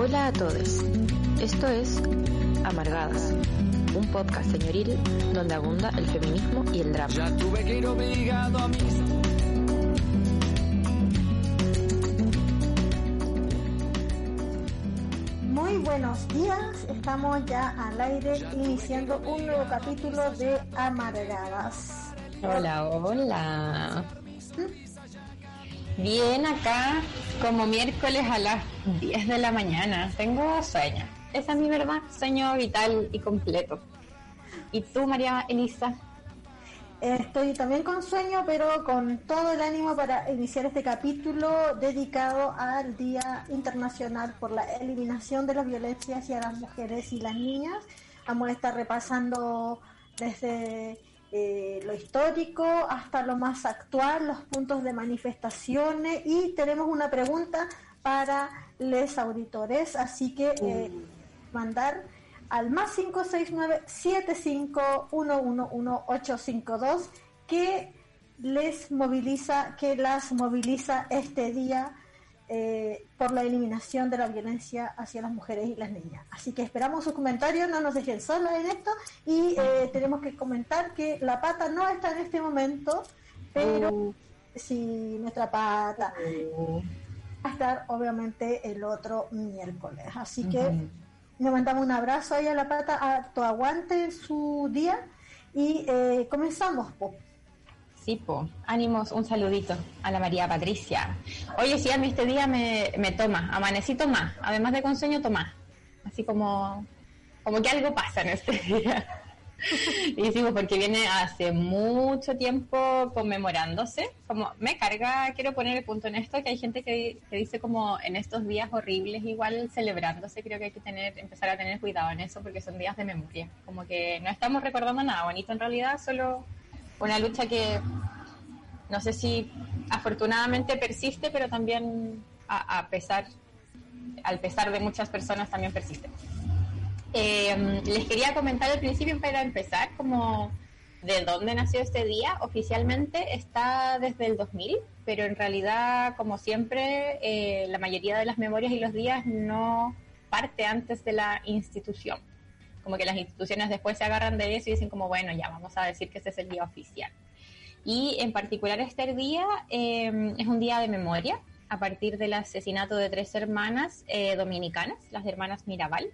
Hola a todos. Esto es Amargadas, un podcast señoril donde abunda el feminismo y el drama. Ya tuve que ir obligado a misa. Muy buenos días, estamos ya al aire iniciando un nuevo capítulo de Amargadas. Hola, hola. Bien acá, como miércoles a las 10 de la mañana. Tengo sueño. Esa es mi verdad, sueño vital y completo. ¿Y tú, María Elisa? Estoy también con sueño, pero con todo el ánimo para iniciar este capítulo dedicado al Día Internacional por la Eliminación de las Violencias hacia las Mujeres y las Niñas. Vamos a estar repasando desde eh, lo histórico hasta lo más actual, los puntos de manifestaciones. Y tenemos una pregunta para los auditores, así que eh, mandar al más 569 852 que les moviliza, que las moviliza este día eh, por la eliminación de la violencia hacia las mujeres y las niñas. Así que esperamos sus comentarios, no nos dejen solos en esto y eh, tenemos que comentar que la pata no está en este momento, pero uh. sí, nuestra pata uh. va a estar obviamente el otro miércoles. Así que le mandamos un abrazo ahí a la pata, a tu aguante su día y eh, comenzamos. Tipo, ánimos, un saludito a la María Patricia. Oye, sí, a mí este día me, me toma, amanecito más, además de con sueño, toma. Así como, como que algo pasa en este día. y decimos porque viene hace mucho tiempo conmemorándose. Como me carga, quiero poner el punto en esto, que hay gente que, que, dice como en estos días horribles, igual celebrándose, creo que hay que tener, empezar a tener cuidado en eso porque son días de memoria. Como que no estamos recordando nada bonito en realidad, solo una lucha que no sé si afortunadamente persiste, pero también a, pesar, al pesar de muchas personas también persiste. Eh, les quería comentar al principio para empezar como de dónde nació este día. Oficialmente está desde el 2000, pero en realidad, como siempre, eh, la mayoría de las memorias y los días no parte antes de la institución. Como que las instituciones después se agarran de eso y dicen como, bueno, ya vamos a decir que ese es el día oficial. Y en particular este día eh, es un día de memoria a partir del asesinato de tres hermanas eh, dominicanas, las hermanas Mirabal,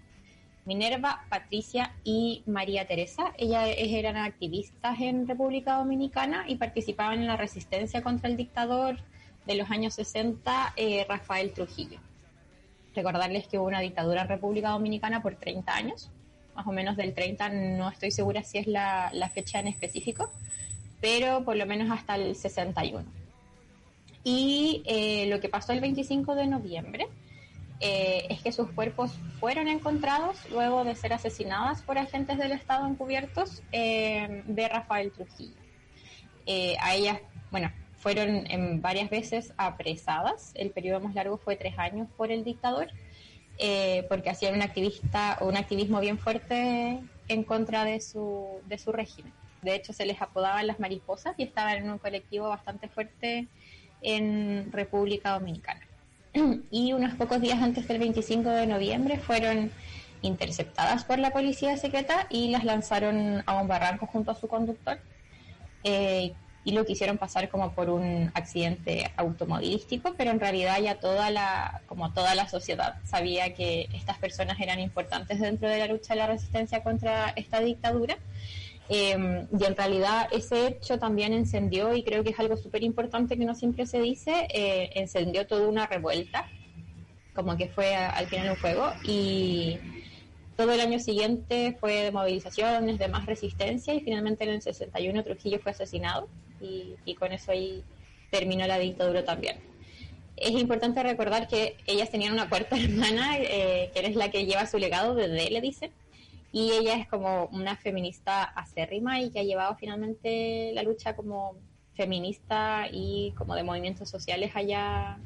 Minerva, Patricia y María Teresa. Ellas eran activistas en República Dominicana y participaban en la resistencia contra el dictador de los años 60, eh, Rafael Trujillo. Recordarles que hubo una dictadura en República Dominicana por 30 años, más o menos del 30, no estoy segura si es la, la fecha en específico, pero por lo menos hasta el 61. Y eh, lo que pasó el 25 de noviembre eh, es que sus cuerpos fueron encontrados luego de ser asesinadas por agentes del Estado encubiertos eh, de Rafael Trujillo. a ellas, bueno, fueron en varias veces apresadas, el periodo más largo fue tres años por el dictador, porque hacían un, activista, un activismo bien fuerte en contra de su, de su régimen. De hecho, se les apodaban las mariposas y estaban en un colectivo bastante fuerte en República Dominicana. Y unos pocos días antes del 25 de noviembre fueron interceptadas por la policía secreta y las lanzaron a un barranco junto a su conductor eh, y lo quisieron pasar como por un accidente automovilístico, pero en realidad ya toda la, como toda la sociedad sabía que estas personas eran importantes dentro de la lucha de la resistencia contra esta dictadura. Em, y en realidad ese hecho también encendió, y creo que es algo súper importante que no siempre se dice, eh, encendió toda una revuelta, como que fue al final un juego, y todo el año siguiente fue de movilizaciones, de más resistencia, y finalmente en el 61 Trujillo fue asesinado, y, con eso ahí terminó la dictadura también. Es importante recordar que ellas tenían una cuarta hermana, eh, que es la que lleva su legado desde, le dicen, y ella es como una feminista acérrima y que ha llevado finalmente la lucha como feminista y como de movimientos sociales allá,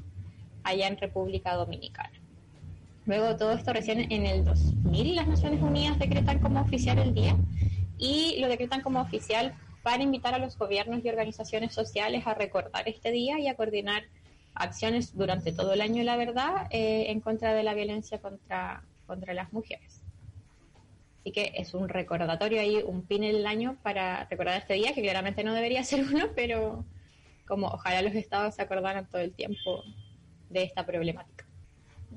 allá en República Dominicana. Luego todo esto recién en el 2000 las Naciones Unidas decretan como oficial el día y lo decretan como oficial para invitar a los gobiernos y organizaciones sociales a recordar este día y a coordinar acciones durante todo el año, la verdad, eh, en contra de la violencia contra, contra las mujeres. Así que es un recordatorio ahí, un pin en el año para recordar este día, que claramente no debería ser uno, pero como ojalá los estados se acordaran todo el tiempo de esta problemática.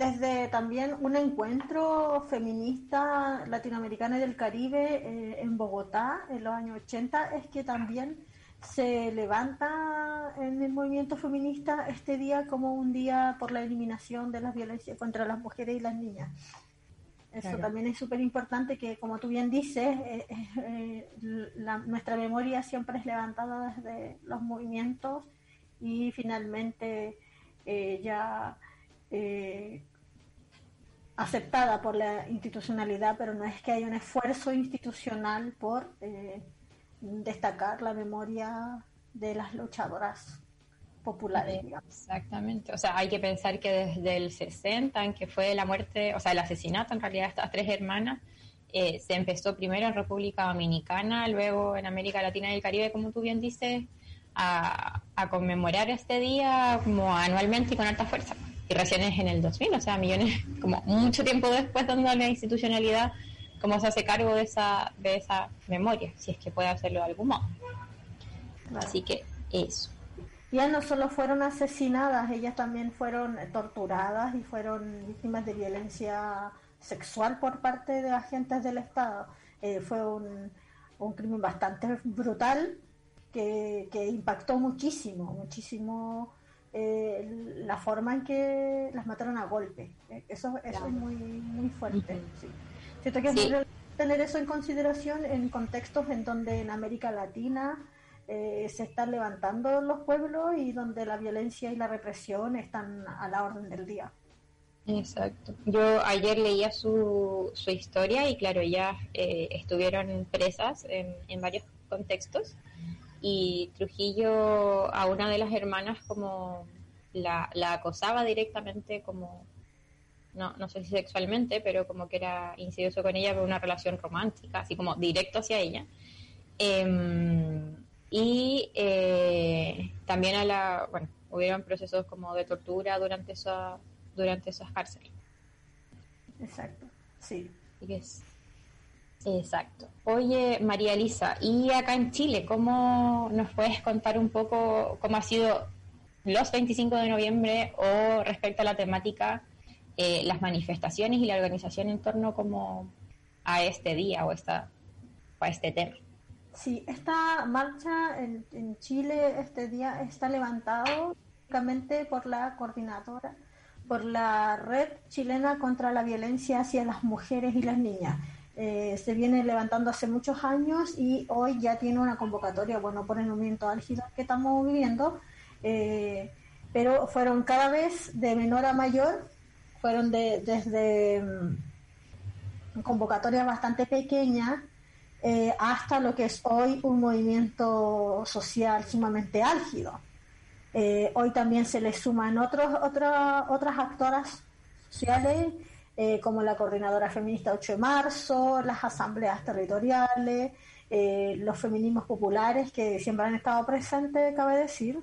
Desde también un encuentro feminista latinoamericano y del Caribe eh, en Bogotá en los años 80 es que también se levanta en el movimiento feminista este día como un día por la eliminación de las violencias contra las mujeres y las niñas. Eso también es súper importante que, como tú bien dices, eh, eh, nuestra memoria siempre es levantada desde los movimientos y finalmente eh, ya aceptada por la institucionalidad, pero no es que haya un esfuerzo institucional por destacar la memoria de las luchadoras populares. Exactamente, o sea, hay que pensar que desde el 60, en que fue la muerte, o sea, el asesinato en realidad de estas tres hermanas, eh, se empezó primero en República Dominicana, luego en América Latina y el Caribe, como tú bien dices, a, conmemorar este día como anualmente y con alta fuerza. Y recién es en el 2000, o sea, millones, como mucho tiempo después, donde la institucionalidad cómo se hace cargo de esa, de esa memoria, si es que puede hacerlo de algún modo. Así que eso. Ya no solo fueron asesinadas, ellas también fueron torturadas y fueron víctimas de violencia sexual por parte de agentes del Estado. Eh, fue un, un, crimen bastante brutal que, que impactó muchísimo, muchísimo eh, la forma en que las mataron a golpe. Eh, eso, eso es muy, muy fuerte. sí. Siento que es tener eso en consideración en contextos en donde en América Latina eh, se están levantando los pueblos y donde la violencia y la represión están a la orden del día. Exacto. Yo ayer leía su, su historia y claro, ellas eh, estuvieron presas en, en varios contextos y Trujillo a una de las hermanas como la, la acosaba directamente como no, no sé si sexualmente, pero como que era insidioso con ella por una relación romántica, así como directo hacia ella. Em, y eh, también a la, bueno, hubieron procesos como de tortura durante esa, durante esas cárceles. Exacto, sí. Exacto. Oye, María Elisa, y acá en Chile, ¿cómo nos puedes contar un poco cómo ha sido los 25 de noviembre o respecto a la temática eh, las manifestaciones y la organización en torno como a este día o esta, a este tema. Sí, esta marcha en, en Chile este día está levantado únicamente por la coordinadora, por la Red Chilena contra la Violencia hacia las Mujeres y las Niñas. Eh, se viene levantando hace muchos años y hoy ya tiene una convocatoria, bueno, por el momento álgido que estamos viviendo, eh, pero fueron cada vez de menor a mayor fueron de, desde mm, convocatorias bastante pequeñas eh, hasta lo que es hoy un movimiento social sumamente álgido. Hoy también se le suman otros, otras otras actoras sociales eh, como la Coordinadora Feminista 8 de Marzo, las asambleas territoriales, los feminismos populares que siempre han estado presentes, cabe decir,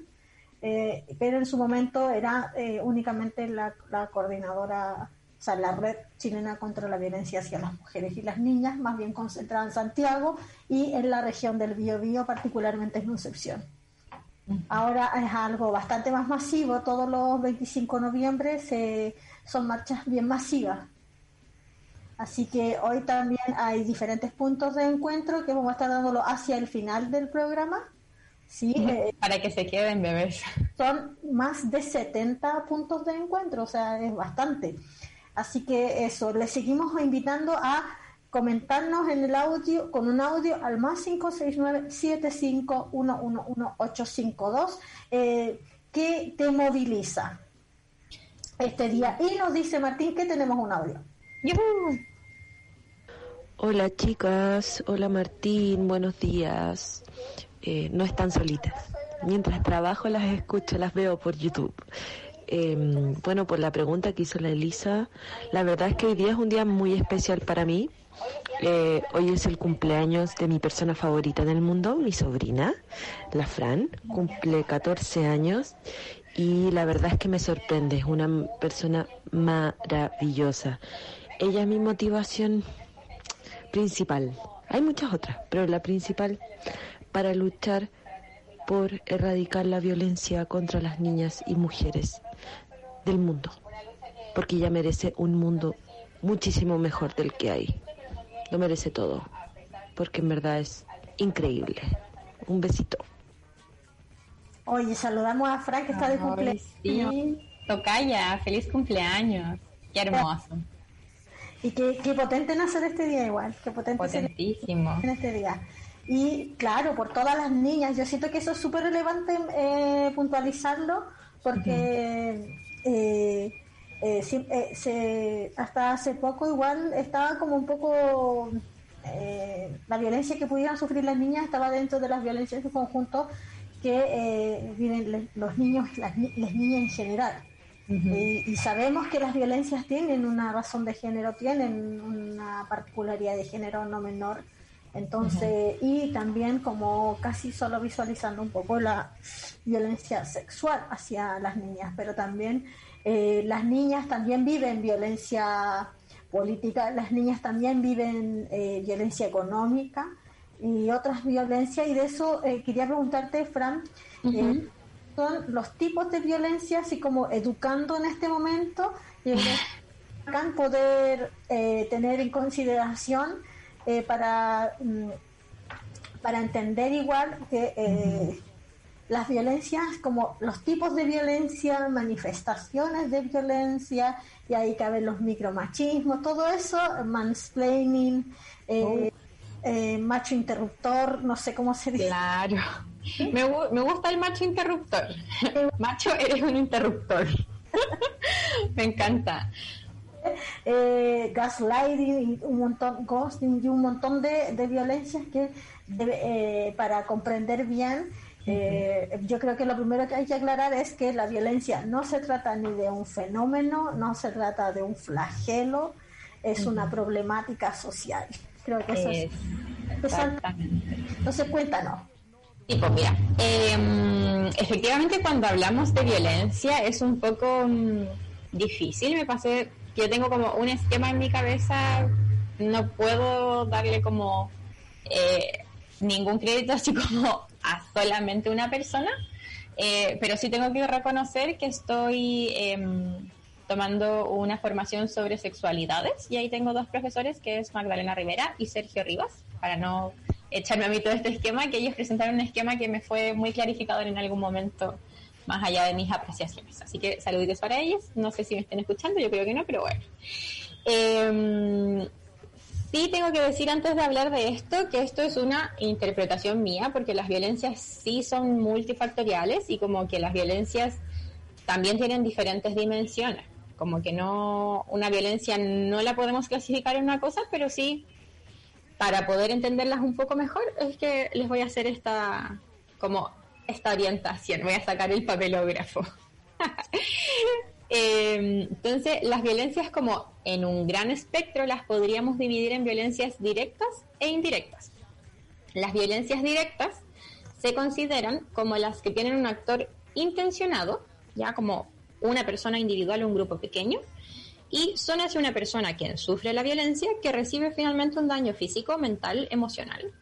eh, pero en su momento era eh, únicamente la, coordinadora, o sea, la red chilena contra la violencia hacia las mujeres y las niñas, más bien concentrada en Santiago y en la región del Biobío, particularmente en Concepción. Ahora es algo bastante más masivo, todos los 25 de noviembre se, son marchas bien masivas. Así que hoy también hay diferentes puntos de encuentro que vamos a estar dándolo hacia el final del programa Sí, eh, para que se queden bebés. Son más de 70 puntos de encuentro, o sea, es bastante. Así que eso, les seguimos invitando a comentarnos en el audio, con un audio al más 569-75111852, eh, que te moviliza este día. Y nos dice Martín que tenemos un audio. Hola chicas, hola Martín, buenos días. Eh, no están solitas. Mientras trabajo las escucho, las veo por YouTube. Em, bueno, por la pregunta que hizo la Elisa, la verdad es que hoy día es un día muy especial para mí. Eh, hoy es el cumpleaños de mi persona favorita del mundo, mi sobrina, la Fran, cumple 14 años y la verdad es que me sorprende, es una persona maravillosa. Ella es mi motivación principal. Hay muchas otras, pero la principal para luchar por erradicar la violencia contra las niñas y mujeres del mundo, porque ella merece un mundo muchísimo mejor del que hay. Lo merece todo, porque en verdad es increíble. Un besito. Oye, saludamos a Frank que está de cumpleaños. Sí, tocaya, feliz cumpleaños. Qué hermoso. Y qué, qué potente nacer este día igual, qué potente Potentísimo. en este día. Y claro, por todas las niñas, yo siento que eso es súper relevante eh, puntualizarlo, porque eh, eh, sí, eh, se, hasta hace poco igual estaba como un poco eh, la violencia que pudieran sufrir las niñas estaba dentro de las violencias de conjunto que eh, viven los niños las, las niñas en general. Y, y sabemos que las violencias tienen una razón de género tienen una particularidad de género no menor. Entonces y también como casi solo visualizando un poco la violencia sexual hacia las niñas pero también eh, las niñas también viven violencia política, las niñas también viven eh, violencia económica y otras violencias y de eso eh, quería preguntarte, Fran, eh, son los tipos de violencia, así como educando en este momento, y acá poder eh, tener en consideración eh, para, mm, para entender igual que eh, las violencias, como los tipos de violencia, manifestaciones de violencia, y ahí caben los micromachismos, todo eso, mansplaining, eh, eh, macho interruptor, no sé cómo se dice. Claro. Me, me gusta el macho interruptor. Macho, eres un interruptor. me encanta. eh, gaslighting y un montón, ghosting y un montón de, de violencias que debe- eh, para comprender bien, eh, yo creo que lo primero que hay que aclarar es que la violencia no se trata ni de un fenómeno, no se trata de un flagelo, es una problemática social. Creo que eso es. Es- Entonces, exactamente. entonces cuéntanos. Sí, pues mira, eh, efectivamente cuando hablamos de violencia es un poco mm, difícil. Me pasé que yo tengo como un esquema en mi cabeza, no puedo darle como eh, ningún crédito así como a solamente una persona, eh, pero sí tengo que reconocer que estoy em, tomando una formación sobre sexualidades y ahí tengo dos profesores que es Magdalena Rivera y Sergio Rivas, para no echarme a mí todo este esquema, que ellos presentaron un esquema que me fue muy clarificador en algún momento más allá de mis apreciaciones. Así que saluditos para ellos, no sé si me estén escuchando, yo creo que no, pero bueno. Em, Sí, tengo que decir antes de hablar de esto que esto es una interpretación mía, porque las violencias sí son multifactoriales y como que las violencias también tienen diferentes dimensiones. Como que no, una violencia no la podemos clasificar en una cosa, pero sí, para poder entenderlas un poco mejor, es que les voy a hacer esta, como esta orientación. Voy a sacar el papelógrafo. Eh, entonces, las violencias como en un gran espectro las podríamos dividir en violencias directas e indirectas. Las violencias directas se consideran como las que tienen un actor intencionado, ya como una persona individual o un grupo pequeño, y son hacia una persona quien sufre la violencia que recibe finalmente un daño físico, mental, emocional.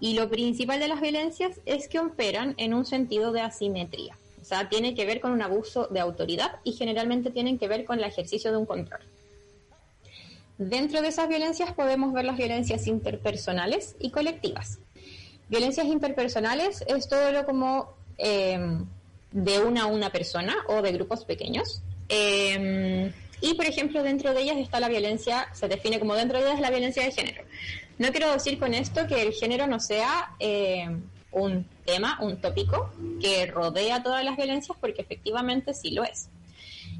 Y lo principal de las violencias es que operan en un sentido de asimetría. O sea, tiene que ver con un abuso de autoridad y generalmente tienen que ver con el ejercicio de un control. Dentro de esas violencias podemos ver las violencias interpersonales y colectivas. Violencias interpersonales es todo lo como eh, de una a una persona o de grupos pequeños. Eh, y, por ejemplo, dentro de ellas está la violencia, se define como dentro de ellas la violencia de género. No quiero decir con esto que el género no sea eh, un tema, un tópico que rodea todas las violencias, porque efectivamente sí lo es.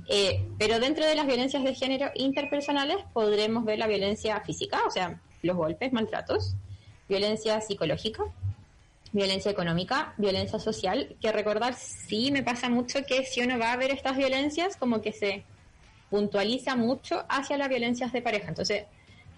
Eh, pero dentro de las violencias de género interpersonales podremos ver la violencia física, o sea, los golpes, maltratos, violencia psicológica, violencia económica, violencia social, que recordar, sí me pasa mucho que si uno va a ver estas violencias, como que se puntualiza mucho hacia las violencias de pareja. Entonces,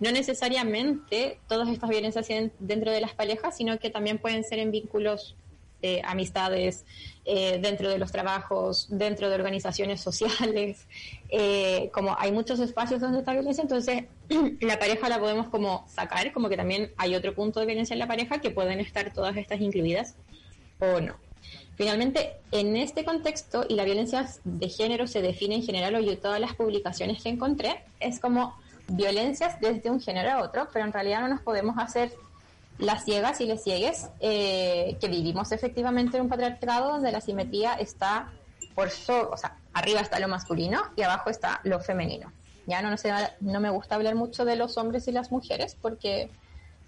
no necesariamente todas estas violencias dentro de las parejas, sino que también pueden ser en vínculos eh, amistades, eh, dentro de los trabajos, dentro de organizaciones sociales, eh, como hay muchos espacios donde está violencia, entonces la pareja la podemos como sacar, como que también hay otro punto de violencia en la pareja que pueden estar todas estas incluidas o no. Finalmente, en este contexto, y la violencia de género se define en general, o yo todas las publicaciones que encontré, es como violencias desde un género a otro, pero en realidad no nos podemos hacer las ciegas y les ciegues eh, que vivimos efectivamente en un patriarcado donde la simetría está por so, o sea, arriba está lo masculino y abajo está lo femenino. Ya no, me gusta hablar mucho de los hombres y las mujeres porque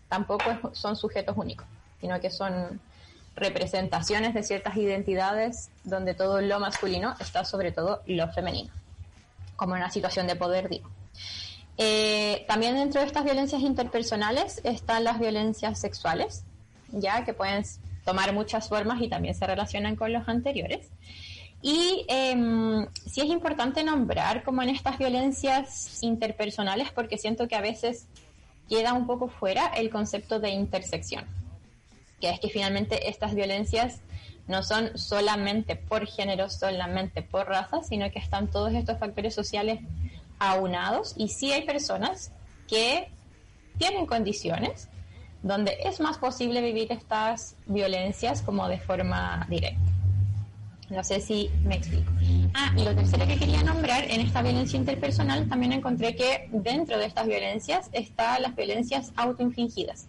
tampoco son sujetos únicos, sino que son representaciones de ciertas identidades donde todo lo masculino está sobre todo lo femenino, como una situación de poder, digo. Eh, también dentro de estas violencias interpersonales están las violencias sexuales, ya que pueden tomar muchas formas y también se relacionan con los anteriores. Y eh, sí es importante nombrar como en estas violencias interpersonales porque siento que a veces queda un poco fuera el concepto de intersección, que es que finalmente estas violencias no son solamente por género, solamente por raza, sino que están todos estos factores sociales aunados y sí hay personas que tienen condiciones donde es más posible vivir estas violencias como de forma directa. No sé si me explico. Ah, y lo tercero que quería nombrar, en esta violencia interpersonal también encontré que dentro de estas violencias están las violencias autoinfligidas.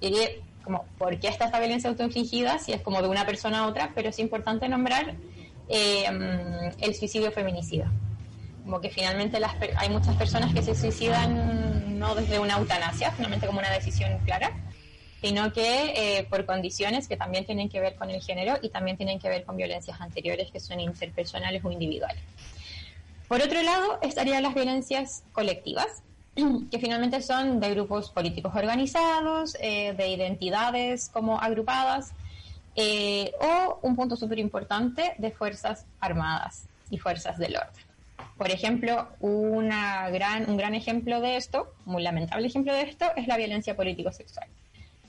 Diría, como, ¿por qué está esta violencia autoinfligida? Si es como de una persona a otra, pero es importante nombrar eh, el suicidio feminicida como que finalmente las, hay muchas personas que se suicidan no desde una eutanasia, finalmente como una decisión clara, sino que eh, por condiciones que también tienen que ver con el género y también tienen que ver con violencias anteriores que son interpersonales o individuales. Por otro lado, estarían las violencias colectivas, que finalmente son de grupos políticos organizados, eh, de identidades como agrupadas, eh, o un punto súper importante de fuerzas armadas y fuerzas del orden. Por ejemplo, una gran, un gran ejemplo de esto, muy lamentable ejemplo de esto, es la violencia político-sexual,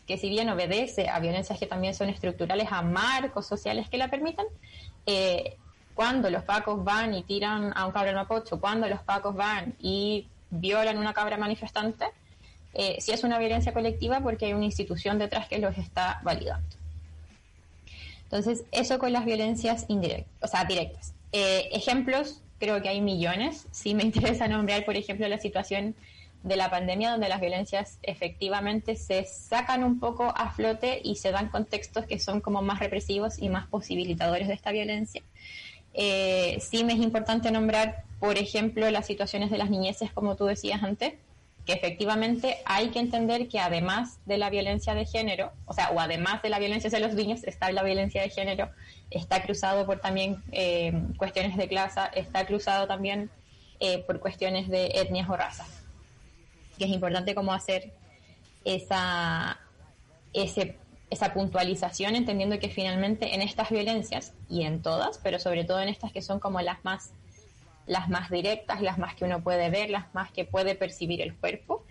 que si bien obedece a violencias que también son estructurales, a marcos sociales que la permitan, eh, cuando los pacos van y tiran a un cabra mapocho, cuando los pacos van y violan una cabra manifestante, eh, sí es una violencia colectiva porque hay una institución detrás que los está validando. Entonces, eso con las violencias indirectas, o sea, directas. Eh, ejemplos creo que hay millones. Sí me interesa nombrar, por ejemplo, la situación de la pandemia donde las violencias efectivamente se sacan un poco a flote y se dan contextos que son como más represivos y más posibilitadores de esta violencia. Eh, sí me es importante nombrar, por ejemplo, las situaciones de las niñeces, como tú decías antes, que efectivamente hay que entender que además de la violencia de género, o sea, o además de la violencia hacia los niños, está la violencia de género está cruzado por también eh, cuestiones de clase, está cruzado también eh, por cuestiones de etnias o razas. Que es importante como hacer esa, ese, esa puntualización, entendiendo que finalmente en estas violencias, y en todas, pero sobre todo en estas que son como las más, las más directas, las más que uno puede ver, las más que puede percibir el cuerpo,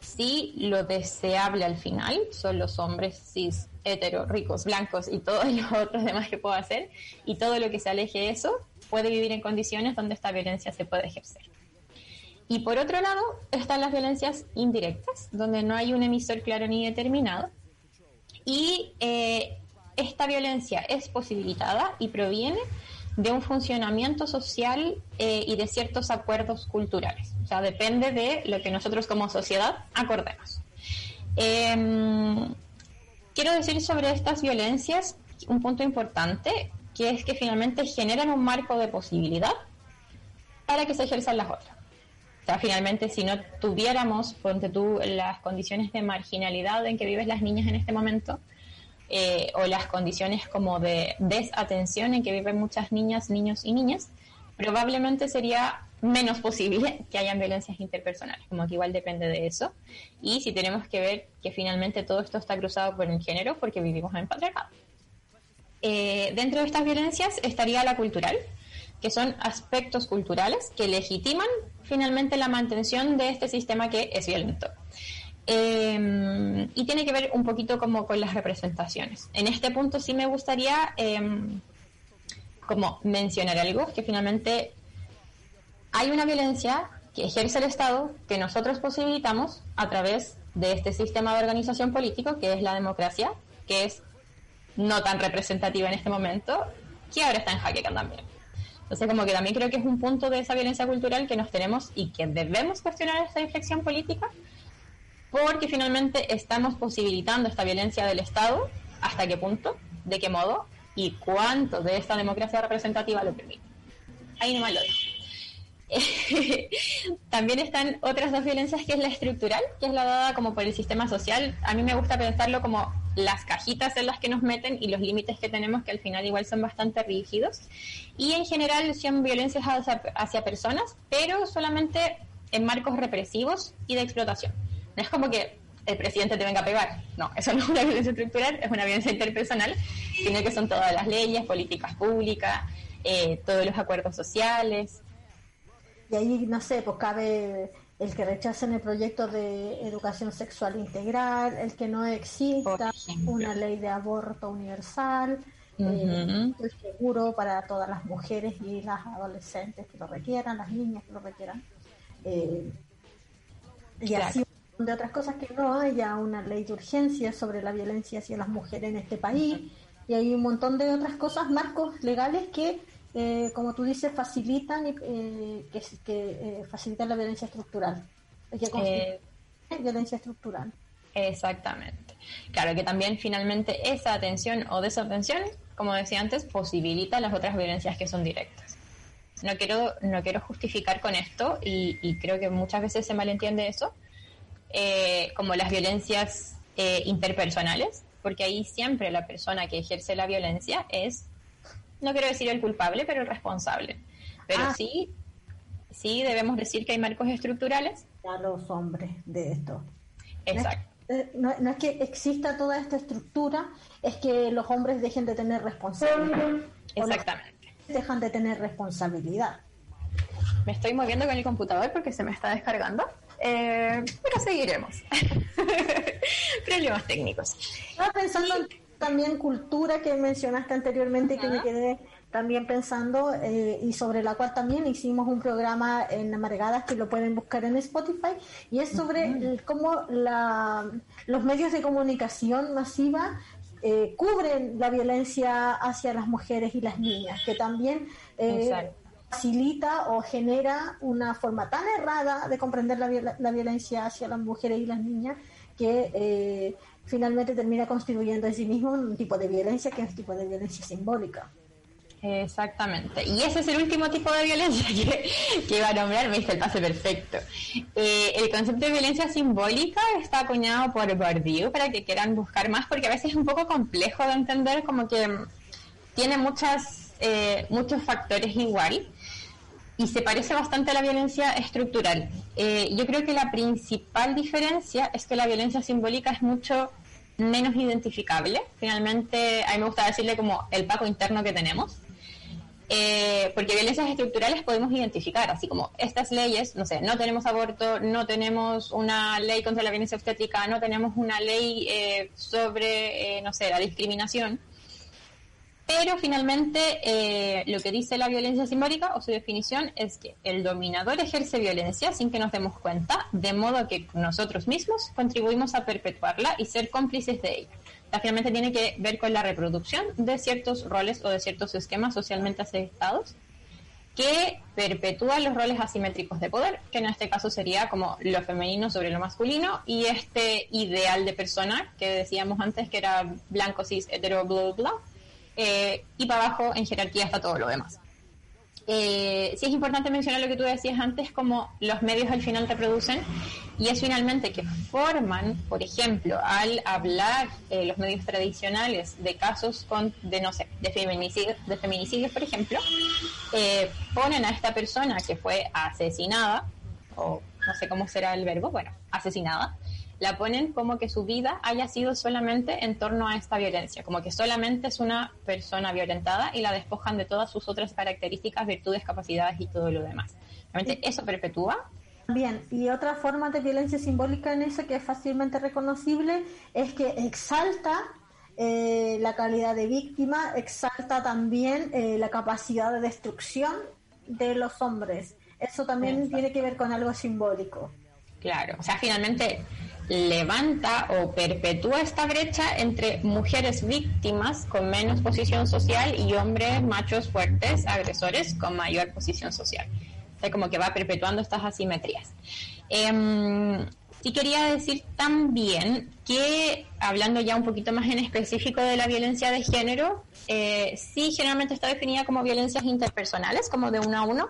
sí lo deseable al final son los hombres cis hetero, ricos, blancos y todos los otros demás que puedo hacer, y todo lo que se aleje de eso puede vivir en condiciones donde esta violencia se puede ejercer. Y por otro lado están las violencias indirectas, donde no hay un emisor claro ni determinado, y eh, esta violencia es posibilitada y proviene de un funcionamiento social eh, y de ciertos acuerdos culturales. O sea, depende de lo que nosotros como sociedad acordemos. Em, quiero decir sobre estas violencias un punto importante, que es que finalmente generan un marco de posibilidad para que se ejerzan las otras. O sea, finalmente, si no tuviéramos, ponte tú, las condiciones de marginalidad en que vives las niñas en este momento, eh, o las condiciones como de desatención en que viven muchas niñas, niños y niñas, probablemente sería menos posible que hayan violencias interpersonales, como que igual depende de eso. Y si tenemos que ver que finalmente todo esto está cruzado por el género, porque vivimos en patriarcado. Eh, dentro de estas violencias estaría la cultural, que son aspectos culturales que legitiman finalmente la mantención de este sistema que es violento. Eh, y tiene que ver un poquito como con las representaciones. En este punto sí me gustaría em, como mencionar algo, que finalmente hay una violencia que ejerce el Estado que nosotros posibilitamos a través de este sistema de organización político que es la democracia, que es no tan representativa en este momento, que ahora está en jaque también. Entonces, como que también creo que es un punto de esa violencia cultural que nos tenemos y que debemos cuestionar esta inflexión política, porque finalmente estamos posibilitando esta violencia del Estado, hasta qué punto, de qué modo y cuánto de esta democracia representativa lo permite. Ahí nomás lo dejo. También están otras dos violencias, que es la estructural, que es la dada como por el sistema social. A mí me gusta pensarlo como las cajitas en las que nos meten y los límites que tenemos, que al final igual son bastante rígidos. Y en general son violencias hacia, personas, pero solamente en marcos represivos y de explotación. No es como que el presidente te venga a pegar. No, eso no es una violencia estructural, es una violencia interpersonal, sino que son todas las leyes, políticas públicas, eh, todos los acuerdos sociales, y ahí, no sé, pues cabe el que rechacen el proyecto de educación sexual integral, el que no exista una ley de aborto universal, eh, seguro para todas las mujeres y las adolescentes que lo requieran, las niñas que lo requieran. Eh, y así de otras cosas que no haya una ley de urgencia sobre la violencia hacia las mujeres en este país y hay un montón de otras cosas, marcos legales que eh, como tú dices, facilitan eh, que, que eh, facilitan la violencia estructural. que violencia estructural. Exactamente. Claro que también finalmente esa atención o desatención, como decía antes, posibilita las otras violencias que son directas. No quiero, no quiero justificar con esto, y, creo que muchas veces se malentiende eso, como las violencias interpersonales, porque ahí siempre la persona que ejerce la violencia es no quiero decir el culpable, pero el responsable. Pero ah. sí, sí debemos decir que hay marcos estructurales. A los hombres de esto. Exacto. Eh, no es, que exista toda esta estructura, es que los hombres dejen de tener responsabilidad. Exactamente. Dejan de tener responsabilidad. Me estoy moviendo con el computador porque se me está descargando. Eh, pero seguiremos. Problemas técnicos. Estaba pensando también cultura que mencionaste anteriormente que me quedé también pensando eh, y sobre la cual también hicimos un programa en Amargadas que lo pueden buscar en Spotify y es sobre cómo la, los medios de comunicación masiva eh, cubren la violencia hacia las mujeres y las niñas, que también eh, facilita o genera una forma tan errada de comprender la, la violencia hacia las mujeres y las niñas que finalmente termina constituyendo en sí mismo un tipo de violencia que es un tipo de violencia simbólica. Exactamente. Y ese es el último tipo de violencia que, que iba a nombrar, me dice el pase perfecto. Eh, el concepto de violencia simbólica está acuñado por Bourdieu para que quieran buscar más, porque a veces es un poco complejo de entender, como que tiene muchas, eh, muchos factores igual y se parece bastante a la violencia estructural. Eh, yo creo que la principal diferencia es que la violencia simbólica es mucho menos identificable. Finalmente, a mí me gusta decirle como el paco interno que tenemos. Eh, porque violencias estructurales podemos identificar, así como estas leyes, no sé, no tenemos aborto, no tenemos una ley contra la violencia obstétrica, no tenemos una ley eh, sobre, no sé, la discriminación pero finalmente eh, lo que dice la violencia simbólica o su definición es que el dominador ejerce violencia sin que nos demos cuenta, de modo que nosotros mismos contribuimos a perpetuarla y ser cómplices de ella. finalmente tiene que ver con la reproducción de ciertos roles o de ciertos esquemas socialmente aceptados que perpetúan los roles asimétricos de poder, que en este caso sería como lo femenino sobre lo masculino y este ideal de persona que decíamos antes que era blanco, cis, hetero, bla, bla, eh, y para abajo en jerarquía está todo lo demás. Eh, sí es importante mencionar lo que tú decías antes, como los medios al final te producen y es finalmente que forman, por ejemplo, al hablar eh, los medios tradicionales de casos con, de no sé, de feminicidios, de feminicidios por ejemplo, eh, ponen a esta persona que fue asesinada, o no sé cómo será el verbo, bueno, asesinada, la ponen como que su vida haya sido solamente en torno a esta violencia, como que solamente es una persona violentada y la despojan de todas sus otras características, virtudes, capacidades y todo lo demás. Realmente eso perpetúa Bien, y otra forma de violencia simbólica en eso que es fácilmente reconocible es que exalta eh, la calidad de víctima, exalta también eh, la capacidad de destrucción de los hombres. Eso también tiene que ver con algo simbólico. Claro, o sea, finalmente levanta o perpetúa esta brecha entre mujeres víctimas con menos posición social y hombres machos fuertes, agresores con mayor posición social. O sea, como que va perpetuando estas asimetrías. Eh, sí quería decir también que, hablando ya un poquito más en específico de la violencia de género, eh, sí generalmente está definida como violencias interpersonales, como de uno a uno,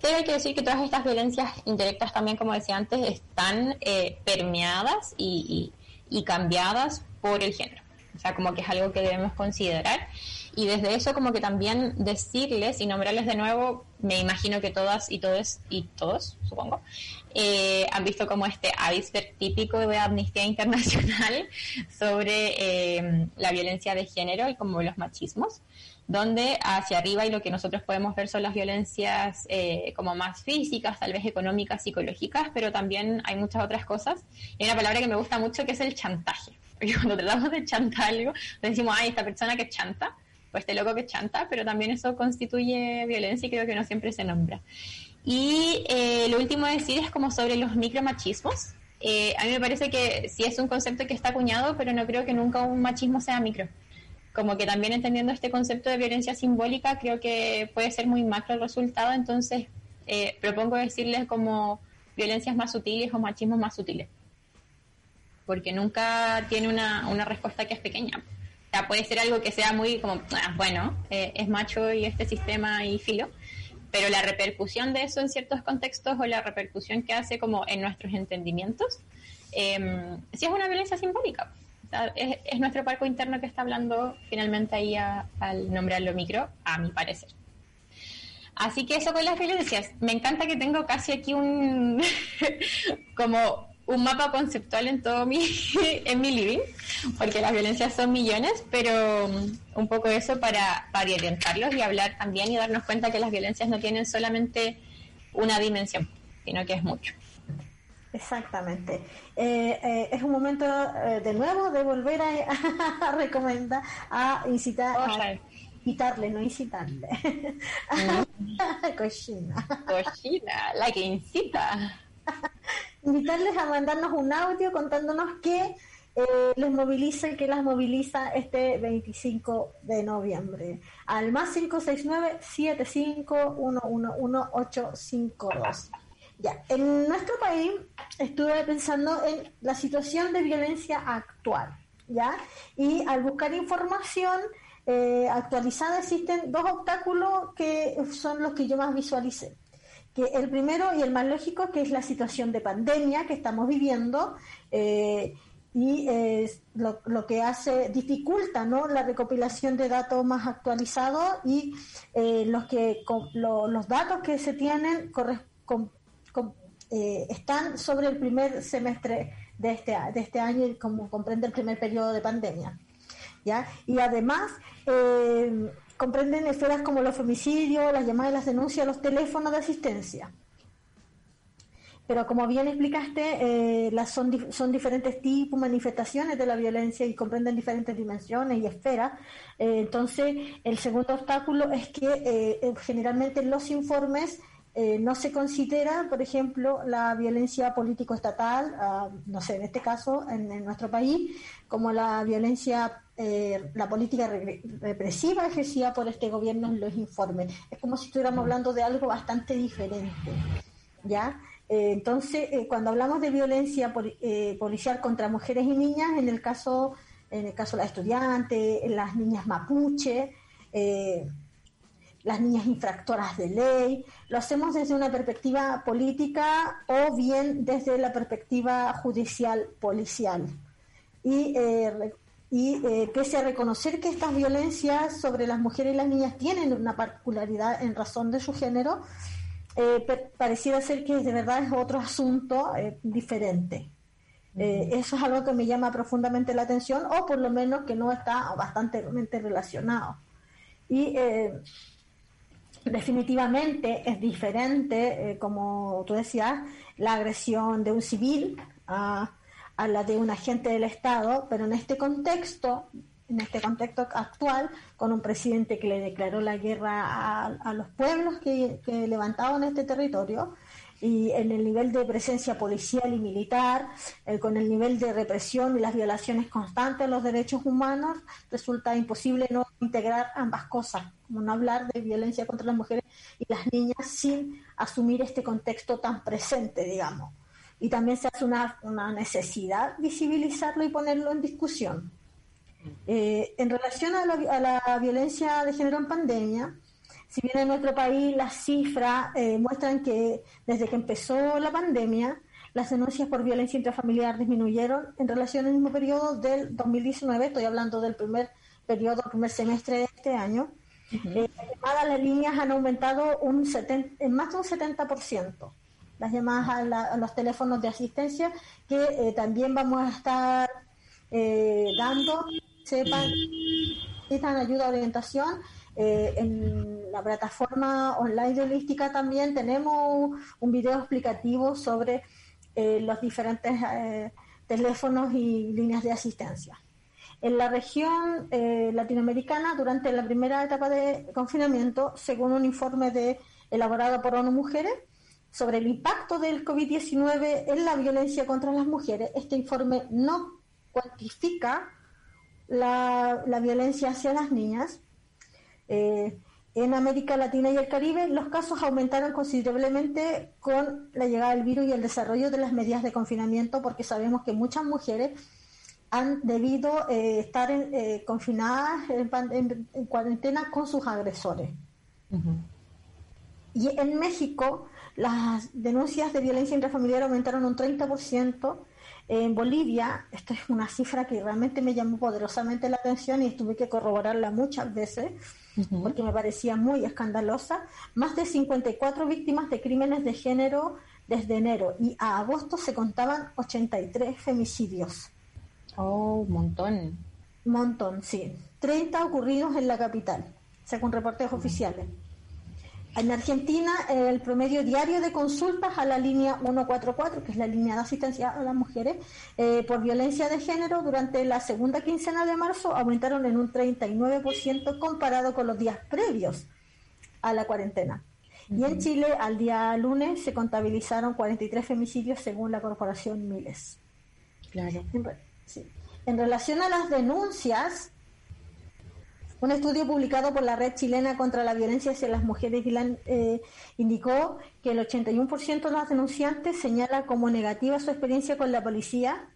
pero hay que decir que todas estas violencias indirectas también, como decía antes, están eh, permeadas y, y, cambiadas por el género. O sea, como que es algo que debemos considerar. Y desde eso como que también decirles y nombrarles de nuevo, me imagino que todas y todos y todos, supongo, eh, han visto como este iceberg típico de Amnistía Internacional sobre eh, la violencia de género y como los machismos donde hacia arriba y lo que nosotros podemos ver son las violencias eh, como más físicas, tal vez económicas, psicológicas, pero también hay muchas otras cosas. Y hay una palabra que me gusta mucho que es el chantaje. Porque cuando tratamos de chantar algo, decimos, ay, esta persona que chanta, este loco que chanta, pero también eso constituye violencia y creo que no siempre se nombra. Y eh, lo último a decir es como sobre los micromachismos. Eh, a mí me parece que sí es un concepto que está acuñado, pero no creo que nunca un machismo sea micro como que también entendiendo este concepto de violencia simbólica, creo que puede ser muy macro el resultado, entonces eh, propongo decirles como violencias más sutiles o machismos más sutiles, porque nunca tiene una, una respuesta que es pequeña. Sea, puede ser algo que sea muy como, ah, bueno, eh, es macho y este sistema y filo, pero la repercusión de eso en ciertos contextos o la repercusión que hace como en nuestros entendimientos, eh, sí es una violencia simbólica es, nuestro parco interno que está hablando finalmente ahí al nombrarlo micro, a mi parecer. Así que eso con las violencias. Me encanta que tengo casi aquí un como un mapa conceptual en todo mi en mi living, porque las violencias son millones, pero um, un poco eso para, para orientarlos y hablar también y darnos cuenta que las violencias no tienen solamente una dimensión, sino que es mucho. Exactamente. Eh, eh, es un momento eh, de nuevo de volver a, recomendar, a incitar, a invitarle, no incitarle. Mm. Cochina. Cochina, la que incita. Invitarles a mandarnos un audio contándonos qué les moviliza y qué las moviliza este 25 de noviembre. Al más 569 75 852 ya, en nuestro país estuve pensando en la situación de violencia actual, ¿ya? Y al buscar información eh, actualizada existen dos obstáculos que son los que yo más visualicé. Que el primero y el más lógico, que es la situación de pandemia que estamos viviendo, eh, y lo, lo, que hace dificulta ¿no? la recopilación de datos más actualizados y eh, los que los datos que se tienen eh, están sobre el primer semestre de este, de este año y como comprende el primer periodo de pandemia. ¿ya? Y además eh, comprenden esferas como los femicidios, las llamadas, las denuncias, los teléfonos de asistencia. Pero como bien explicaste, eh, las son, son diferentes tipos, manifestaciones de la violencia y comprenden diferentes dimensiones y esferas. entonces, el segundo obstáculo es que generalmente los informes eh, no se considera, por ejemplo, la violencia político-estatal, ah, no sé, en este caso, en, nuestro país, como la violencia, eh, la política represiva ejercida por este gobierno en los informes. Es como si estuviéramos hablando de algo bastante diferente, ¿ya? Eh, entonces, cuando hablamos de violencia policial contra mujeres y niñas, en el caso, en el caso de las estudiantes, las niñas mapuche, las niñas infractoras de ley, lo hacemos desde una perspectiva política o bien desde la perspectiva judicial policial. Y, eh, y eh, pese a reconocer que estas violencias sobre las mujeres y las niñas tienen una particularidad en razón de su género, eh, pareciera ser que de verdad es otro asunto diferente. eso es algo que me llama profundamente la atención o por lo menos que no está bastante relacionado. Y definitivamente es diferente, eh, como tú decías, la agresión de un civil a, a, la de un agente del Estado, pero en este contexto, en este contexto actual, con un presidente que le declaró la guerra a, a los pueblos que, levantaban este territorio, y en el nivel de presencia policial y militar, eh, con el nivel de represión y las violaciones constantes de los derechos humanos, resulta imposible no integrar ambas cosas, como no hablar de violencia contra las mujeres y las niñas sin asumir este contexto tan presente, digamos. Y también se hace una, una necesidad visibilizarlo y ponerlo en discusión. Eh, en relación a la, violencia de género en pandemia, si bien en nuestro país las cifras eh, muestran que desde que empezó la pandemia, las denuncias por violencia intrafamiliar disminuyeron en relación al mismo periodo del 2019, estoy hablando del primer periodo, primer semestre de este año. Eh, las llamadas a las líneas han aumentado un en más de un 70%. Las llamadas a, los teléfonos de asistencia que eh, también vamos a estar dando, sepan, necesitan ayuda, orientación eh, en la plataforma online de holística también tenemos un video explicativo sobre eh, los diferentes eh, teléfonos y líneas de asistencia. En la región latinoamericana, durante la primera etapa de confinamiento, según un informe de, elaborado por ONU Mujeres sobre el impacto del COVID-19 en la violencia contra las mujeres, este informe no cuantifica la, la violencia hacia las niñas, eh, en América Latina y el Caribe, los casos aumentaron considerablemente con la llegada del virus y el desarrollo de las medidas de confinamiento, porque sabemos que muchas mujeres han debido eh, estar eh, confinadas en, cuarentena con sus agresores. Y en México, las denuncias de violencia intrafamiliar aumentaron un 30%. En Bolivia, esta es una cifra que realmente me llamó poderosamente la atención y tuve que corroborarla muchas veces porque me parecía muy escandalosa, más de 54 víctimas de crímenes de género desde enero y a agosto se contaban 83 femicidios. Oh, un montón. Montón, sí. 30 ocurridos en la capital, según reportes oficiales. En Argentina, el promedio diario de consultas a la línea 144, que es la línea de asistencia a las mujeres eh, por violencia de género, durante la segunda quincena de marzo aumentaron en un 39% comparado con los días previos a la cuarentena. Y en Chile, al día lunes, se contabilizaron 43 femicidios según la corporación Miles. Claro. En relación a las denuncias, un estudio publicado por la Red Chilena contra la Violencia hacia las Mujeres eh, indicó que el 81% de las denunciantes señala como negativa su experiencia con la policía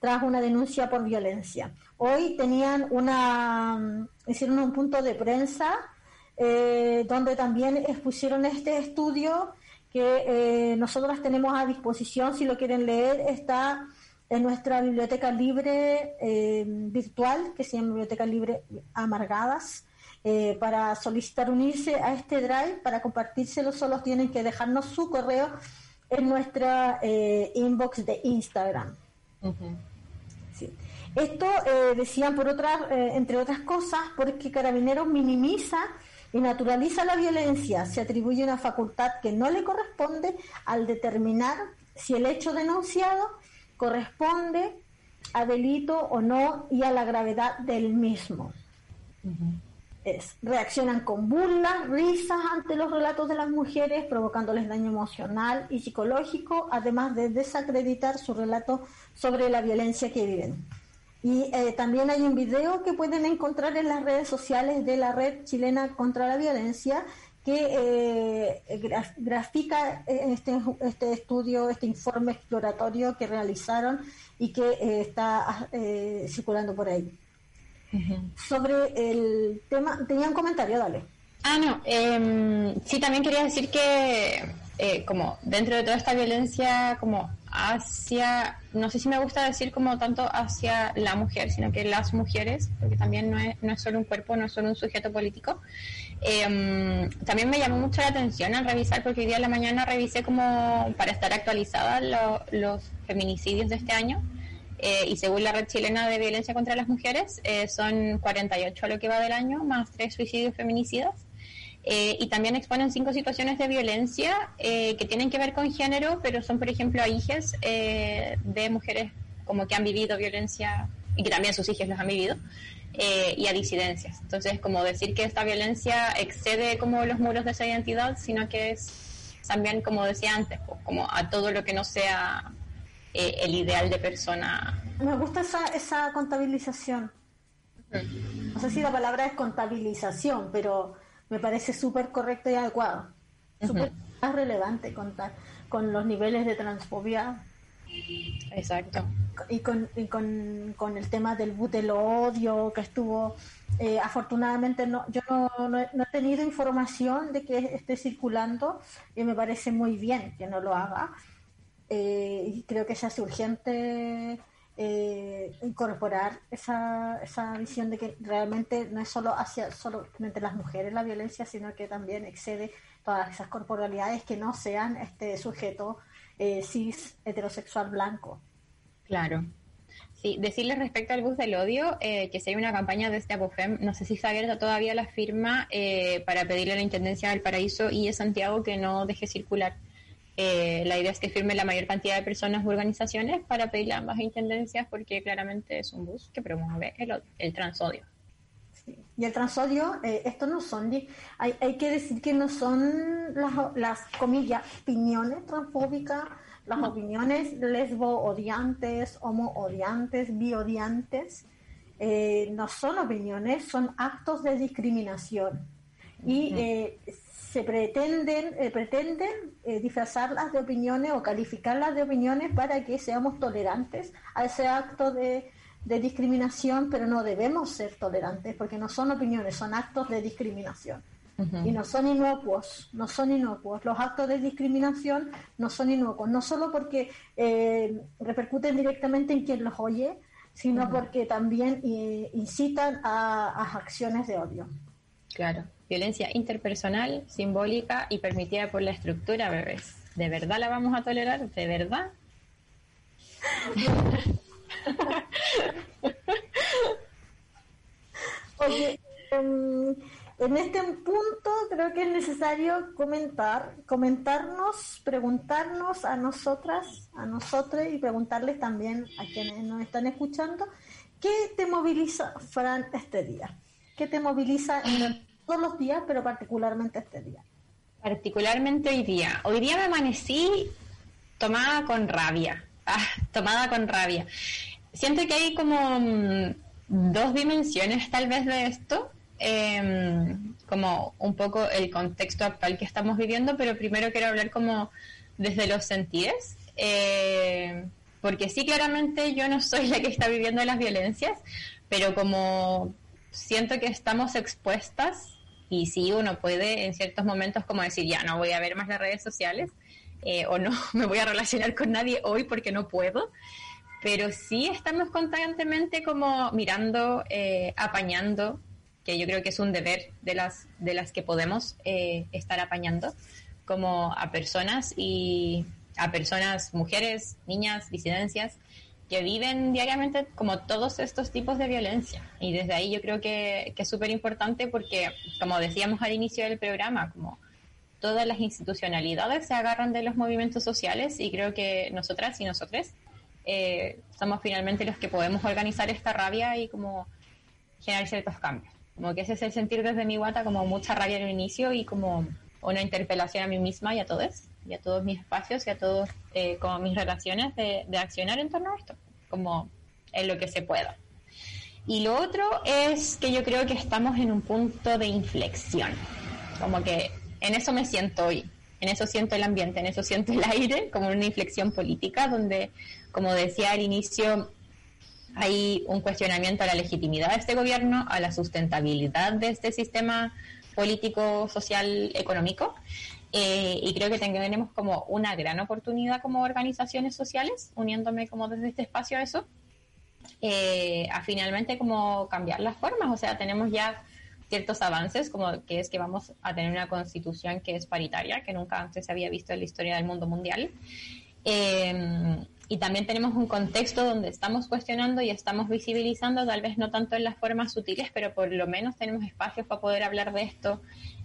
tras una denuncia por violencia. Hoy tenían una, hicieron un punto de prensa eh, donde también expusieron este estudio que eh, nosotros tenemos a disposición, si lo quieren leer, está en nuestra biblioteca libre eh, virtual, que se llama Biblioteca Libre Amargadas. Eh, para solicitar unirse a este drive, para compartírselo, solo tienen que dejarnos su correo en nuestra eh, inbox de Instagram. Esto decían por otras, entre otras cosas, porque Carabineros minimiza y naturaliza la violencia, se atribuye una facultad que no le corresponde al determinar si el hecho denunciado corresponde a delito o no y a la gravedad del mismo. es, reaccionan con burlas, risas ante los relatos de las mujeres, provocándoles daño emocional y psicológico, además de desacreditar su relato sobre la violencia que viven. Y eh, también hay un video que pueden encontrar en las redes sociales de la Red Chilena contra la Violencia que eh, grafica eh, este, este estudio, este informe exploratorio que realizaron y que eh, está circulando por ahí. Sobre el tema, tenía un comentario, dale. Ah, no, eh, sí, también quería decir que como dentro de toda esta violencia, como hacia, no sé si me gusta decir como tanto hacia la mujer, sino que las mujeres, porque también no es, no es solo un cuerpo, no es solo un sujeto político, eh, también me llamó mucho la atención al revisar, porque hoy día en la mañana revisé como para estar actualizada los feminicidios de este año. Eh, y según la red chilena de violencia contra las mujeres, eh, son 48 a lo que va del año, más tres suicidios feminicidas. Eh, y también exponen cinco situaciones de violencia eh, que tienen que ver con género, pero son, por ejemplo, a hijas eh, de mujeres como que han vivido violencia y que también sus hijos los han vivido, y a disidencias. Entonces, como decir que esta violencia excede como los muros de esa identidad, sino que es también, como decía antes, pues, como a todo lo que no sea el ideal de persona. Me gusta esa, esa contabilización. No sé si la palabra es contabilización, pero me parece súper correcto y adecuado. Súper relevante contar con los niveles de transfobia. Exacto. Y con, y con, con el tema del, del odio que estuvo. Eh, afortunadamente no, yo no, no, he tenido información de que esté circulando y me parece muy bien que no lo haga. Eh, y creo que se hace urgente eh, incorporar esa, esa visión de que realmente no es solo hacia solamente las mujeres la violencia, sino que también excede todas esas corporalidades que no sean este sujeto eh, cis heterosexual blanco. Claro. Sí, decirles respecto al bus del odio, eh, que si hay una campaña desde Abofem, no sé si está abierta todavía la firma eh, para pedirle a la Intendencia del Paraíso y a Santiago que no deje circular eh, la idea es que firme la mayor cantidad de personas u organizaciones para pedirle a ambas intendencias porque claramente es un bus que promueve el, el transodio. Y el transodio, eh, esto no son, hay, hay que decir que no son las, las comillas, opiniones transfóbicas, las opiniones lesbo-odiantes, homo-odiantes, bi-odiantes, eh, no son opiniones, son actos de discriminación. Y eh, se pretenden, eh, pretenden eh, disfrazarlas de opiniones o calificarlas de opiniones para que seamos tolerantes a ese acto de, discriminación, pero no debemos ser tolerantes porque no son opiniones, son actos de discriminación. Y no son inocuos, no son inocuos. Los actos de discriminación no son inocuos, no solo porque eh, repercuten directamente en quien los oye, sino porque también incitan a acciones de odio. Claro violencia interpersonal, simbólica y permitida por la estructura, bebés. ¿De verdad la vamos a tolerar? ¿De verdad? Oye, em, en este punto creo que es necesario comentar, comentarnos, preguntarnos a nosotras, a nosotros y preguntarles también a quienes nos están escuchando, ¿qué te moviliza, Fran, este día? ¿Qué te moviliza en todos los días, pero particularmente este día. Particularmente hoy día. Hoy día me amanecí tomada con rabia. Ah, tomada con rabia. Siento que hay como mm, dos dimensiones tal vez de esto. Em, como un poco el contexto actual que estamos viviendo, pero primero quiero hablar como desde los sentidos. Eh, porque sí, claramente yo no soy la que está viviendo las violencias, pero como siento que estamos expuestas y sí uno puede en ciertos momentos como decir, ya no voy a ver más las redes sociales eh, o no me voy a relacionar con nadie hoy porque no puedo, pero sí estamos constantemente como mirando, eh, apañando, que yo creo que es un deber de las, de las que podemos eh, estar apañando, como a personas y a personas, mujeres, niñas, disidencias, que viven diariamente como todos estos tipos de violencia. Y desde ahí yo creo que, es súper importante porque, como decíamos al inicio del programa, como todas las institucionalidades se agarran de los movimientos sociales y creo que nosotras y nosotros eh, somos finalmente los que podemos organizar esta rabia y como generar ciertos cambios. Como que ese es el sentir desde mi guata, como mucha rabia al inicio y como una interpelación a mí misma y a todos y a todos mis espacios y a todos eh, como mis relaciones de, accionar en torno a esto, como en lo que se pueda. Y lo otro es que yo creo que estamos en un punto de inflexión, como que en eso me siento hoy, en eso siento el ambiente, en eso siento el aire, como una inflexión política, donde, como decía al inicio, hay un cuestionamiento a la legitimidad de este gobierno, a la sustentabilidad de este sistema político, social, económico, eh, y creo que tenemos como una gran oportunidad como organizaciones sociales, uniéndome como desde este espacio a eso, eh, a finalmente como cambiar las formas. O sea, tenemos ya ciertos avances, como que es que vamos a tener una constitución que es paritaria, que nunca antes se había visto en la historia del mundo mundial. Eh, y también tenemos un contexto donde estamos cuestionando y estamos visibilizando, tal vez no tanto en las formas sutiles, pero por lo menos tenemos espacios para poder hablar de esto.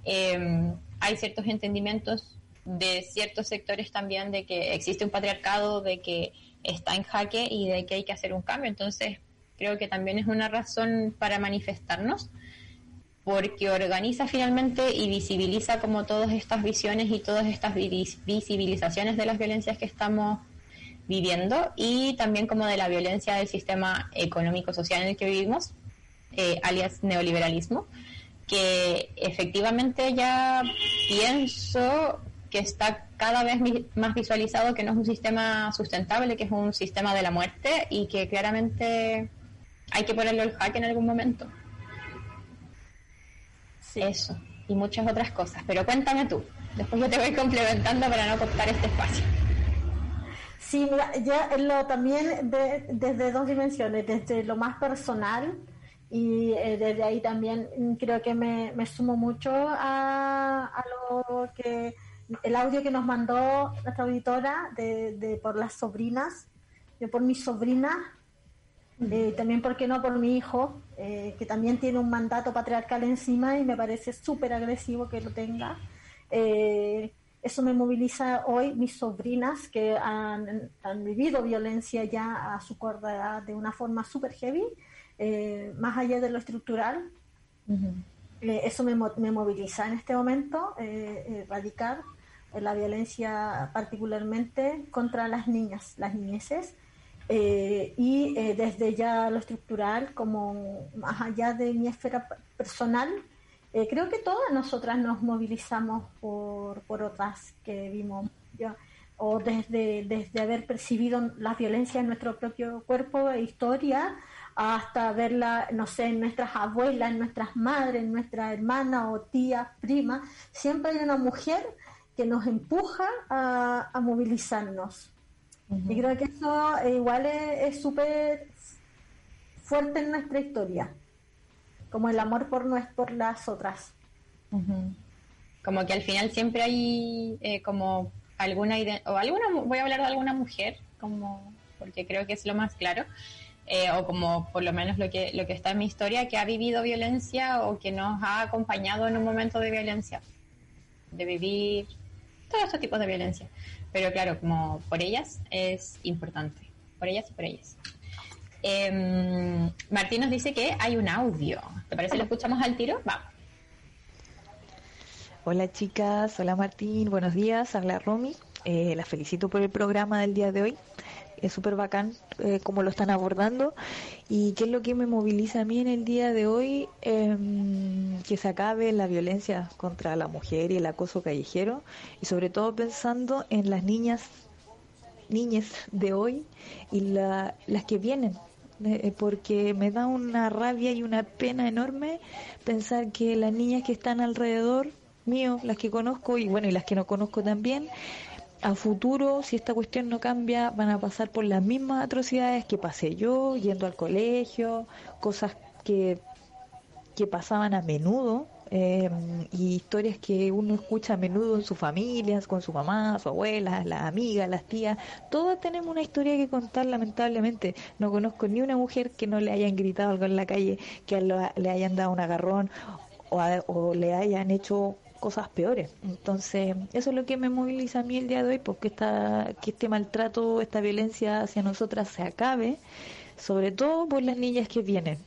Eh, hay ciertos entendimientos de ciertos sectores también de que existe un patriarcado, de que está en jaque y de que hay que hacer un cambio. Entonces, creo que también es una razón para manifestarnos porque organiza finalmente y visibiliza como todas estas visiones y todas estas visibilizaciones de las violencias que estamos viviendo y también como de la violencia del sistema económico-social en el que vivimos, eh, alias neoliberalismo, que efectivamente ya pienso que está cada vez más visualizado que no es un sistema sustentable, que es un sistema de la muerte y que claramente hay que ponerlo al jaque en algún momento. Eso, y muchas otras cosas. Pero cuéntame tú, después yo te voy complementando para no cortar este espacio. Sí, ya lo, también desde dos dimensiones, desde lo más personal y eh, desde ahí también creo que me, sumo mucho a, lo que el audio que nos mandó nuestra auditora de, por las sobrinas, yo por mis sobrinas, eh, también, ¿por qué no?, por mi hijo, eh, que también tiene un mandato patriarcal encima y me parece súper agresivo que lo tenga. Eh, eso me moviliza hoy mis sobrinas que han, vivido violencia ya a su corta edad de una forma súper heavy, eh, más allá de lo estructural. Eh, eso me, me, moviliza en este momento, eh, erradicar la violencia particularmente contra las niñas, las niñeces. y desde ya lo estructural, como más allá de mi esfera personal, eh, creo que todas nosotras nos movilizamos por, por otras que vimos, o desde, desde haber percibido la violencia en nuestro propio cuerpo e historia, hasta verla, no sé, en nuestras abuelas, en nuestras madres, en nuestra hermana o tía, prima, siempre hay una mujer que nos empuja a, movilizarnos. Y creo que eso igual es súper fuerte en nuestra historia como el amor por, no es por las otras. Como que al final siempre hay eh, como alguna o alguna voy a hablar de alguna mujer como porque creo que es lo más claro eh, o como por lo menos lo que lo que está en mi historia que ha vivido violencia o que nos ha acompañado en un momento de violencia de vivir todos estos tipos de violencia pero claro como por ellas es importante por ellas y por ellas eh, Martín nos dice que hay un audio. ¿Te parece que lo escuchamos al tiro? Vamos. Hola chicas, hola Martín, buenos días, habla Romy. Eh, la felicito por el programa del día de hoy. Es súper bacán eh, cómo lo están abordando. ¿Y qué es lo que me moviliza a mí en el día de hoy? Em, que se acabe la violencia contra la mujer y el acoso callejero. Y sobre todo pensando en las niñas, niñas de hoy y las que vienen, eh, porque me da una rabia y una pena enorme pensar que las niñas que están alrededor mío, las que conozco y bueno, y las que no conozco también, a futuro, si esta cuestión no cambia, van a pasar por las mismas atrocidades que pasé yo, yendo al colegio, cosas que, que pasaban a menudo eh, y historias que uno escucha a menudo en sus familias, con su mamá, su abuela, las amigas, las tías. Todas tenemos una historia que contar, lamentablemente. No conozco ni una mujer que no le hayan gritado algo en la calle, que le hayan dado un agarrón o le hayan hecho cosas peores. Entonces, eso es lo que me moviliza a mí el día de hoy, porque esta, que este maltrato, esta violencia hacia nosotras se acabe, sobre todo por las niñas que vienen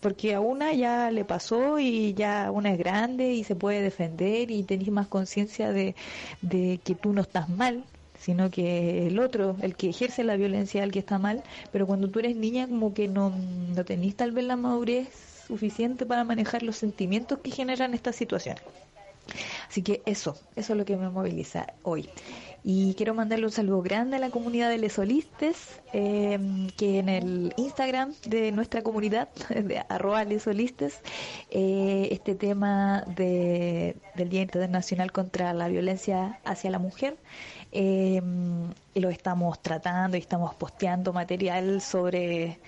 porque a una ya le pasó y ya una es grande y se puede defender y tenés más conciencia de, que tú no estás mal, sino que el otro, el que ejerce la violencia, el que está mal, pero cuando tú eres niña como que no, no tenés tal vez la madurez suficiente para manejar los sentimientos que generan estas situaciones. Así que eso, eso es lo que me moviliza hoy. Y quiero mandarle un saludo grande a la comunidad de Lesolistes, eh, que en el Instagram de nuestra comunidad, de arroba lesolistes, eh, este tema de, del Día Internacional contra la Violencia hacia la Mujer, eh, lo estamos tratando y estamos posteando material sobre,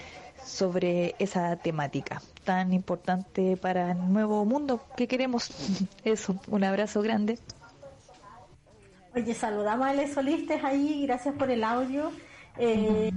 sobre esa temática tan importante para el nuevo mundo que queremos. Eso, un abrazo grande. Oye, saludamos a Les Solistes ahí, gracias por el audio. Eh,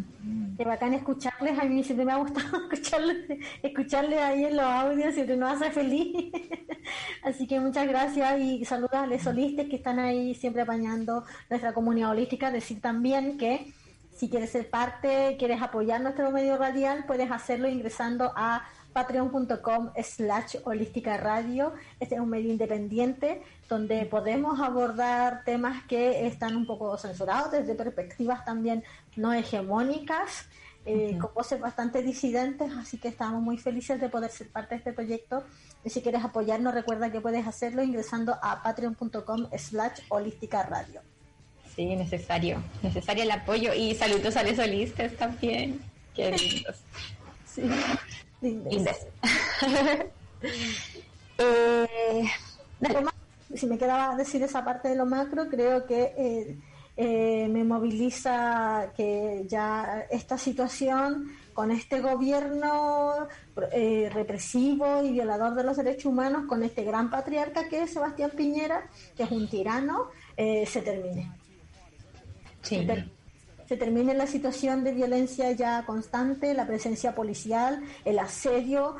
Qué bacán escucharles, a mí siempre me ha gustado escucharles, escucharles ahí en los audios, siempre nos hace feliz. Así que muchas gracias y saludos a los solistas que están ahí siempre apañando nuestra comunidad holística. Decir también que si quieres ser parte, quieres apoyar nuestro medio radial, puedes hacerlo ingresando a patreon.com slash holística radio. Este es un medio independiente donde podemos abordar temas que están un poco censurados desde perspectivas también no hegemónicas, eh, con voces bastante disidentes, así que estamos muy felices de poder ser parte de este proyecto. Y si quieres apoyarnos, recuerda que puedes hacerlo ingresando a patreon.com slash holística radio. Sí, necesario, necesario el apoyo y saludos a los solistas también. Qué lindos. Sí, eh, si me quedaba decir esa parte de lo macro, creo que eh, eh, me moviliza que ya esta situación con este gobierno eh, represivo y violador de los derechos humanos, con este gran patriarca que es Sebastián Piñera, que es un tirano, se termine. Sí. Se, termine la situación de violencia ya constante, la presencia policial, el asedio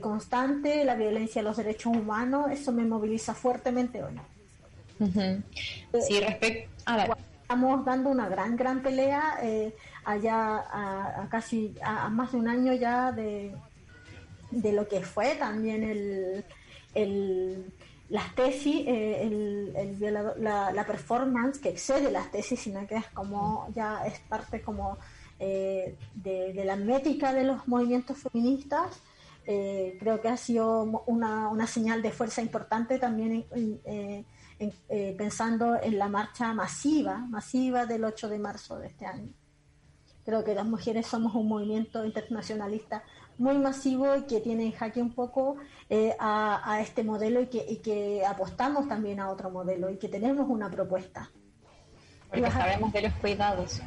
constante, la violencia a los derechos humanos, eso me moviliza fuertemente hoy. Sí, respecto estamos dando una gran, gran pelea eh, allá a, casi a, más de un año ya de, de lo que fue también el, el las tesis, eh, el, la, performance que excede las tesis, sino que es como ya es parte como eh, de, la métrica de los movimientos feministas. creo que ha sido una, una señal de fuerza importante también en, eh, pensando en la marcha masiva, masiva del 8 de marzo de este año. Creo que las mujeres somos un movimiento internacionalista muy masivo y que tiene en jaque un poco eh, a, este modelo y que, y que apostamos también a otro modelo y que tenemos una propuesta. Porque sabemos de los cuidados.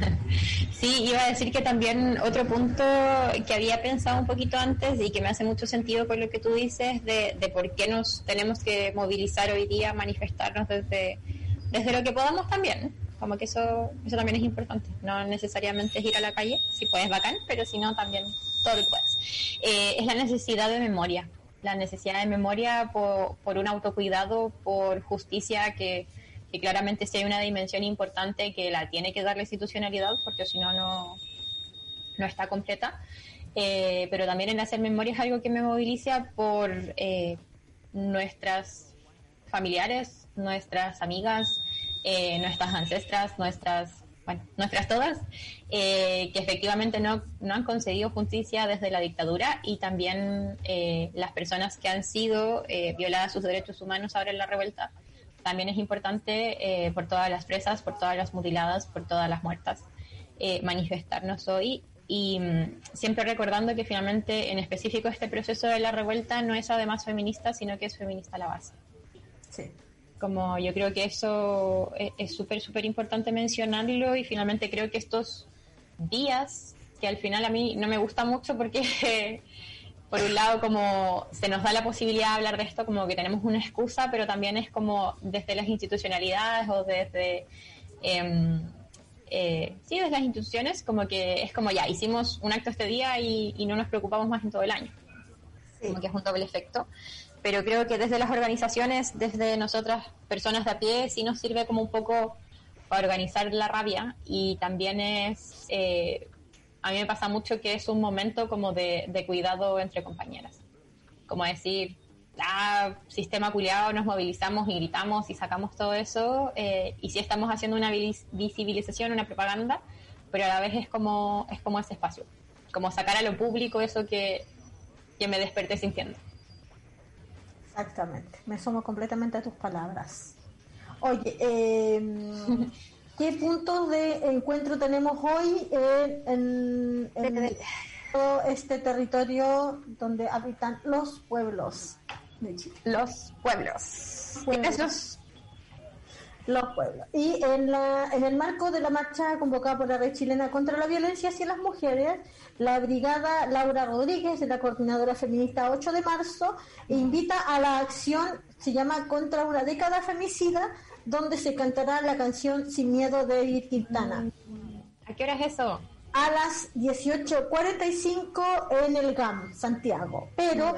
sí, iba a decir que también otro punto que había pensado un poquito antes y que me hace mucho sentido con lo que tú dices de, de por qué nos tenemos que movilizar hoy día, manifestarnos desde, desde lo que podamos también. Como que eso, eso también es importante. No necesariamente es ir a la calle, si puedes bacán, pero si no también todo lo que puedas. Eh, es la necesidad de memoria. La necesidad de memoria por, por un autocuidado, por justicia que que claramente sí hay una dimensión importante que la tiene que dar la institucionalidad, porque si no, no está completa. Eh, pero también en hacer memoria es algo que me moviliza por eh, nuestras familiares, nuestras amigas, eh, nuestras ancestras, nuestras, bueno, nuestras todas, que efectivamente no, no han concedido justicia desde la dictadura y también las personas que han sido violadas sus derechos humanos ahora en la revuelta también es importante eh, por todas las presas, por todas las mutiladas, por todas las muertas, eh, manifestarnos hoy y mm, siempre recordando que finalmente en específico este proceso de la revuelta no es además feminista, sino que es feminista la base. Sí. Como yo creo que eso e-, es súper, súper importante mencionarlo y finalmente creo que estos días, que al final a mí no me gusta mucho porque por un lado como se nos da la posibilidad de hablar de esto como que tenemos una excusa, pero también es como desde las institucionalidades o desde... Eh, eh, sí, desde las instituciones, como que es como ya, hicimos un acto este día y, no nos preocupamos más en todo el año. Como que es un doble efecto. Pero creo que desde las organizaciones, desde nosotras, personas de a pie, sí nos sirve como un poco para organizar la rabia y también es eh, a mí me pasa mucho que es un momento como de, cuidado entre compañeras. Como decir, ah, sistema culiado, nos movilizamos y gritamos y sacamos todo eso, eh, y sí estamos haciendo una visibilización, una propaganda, pero a la vez es como, es como ese espacio, como sacar a lo público eso que, que me desperté sintiendo. Exactamente, me sumo completamente a tus palabras. Oye, eh, ¿Qué puntos de encuentro tenemos hoy en, todo este territorio donde habitan los pueblos de Chile? Los pueblos. ¿Quiénes los? Los pueblos. Y en, la, en el marco de la marcha convocada por la red chilena contra la violencia hacia las mujeres, la brigada Laura Rodríguez, de la coordinadora feminista 8 de marzo, invita a la acción, se llama Contra una década femicida, donde se cantará la canción Sin Miedo de Edith Quintana. qué hora es eso? A las 18.45 en el GAM, Santiago. Pero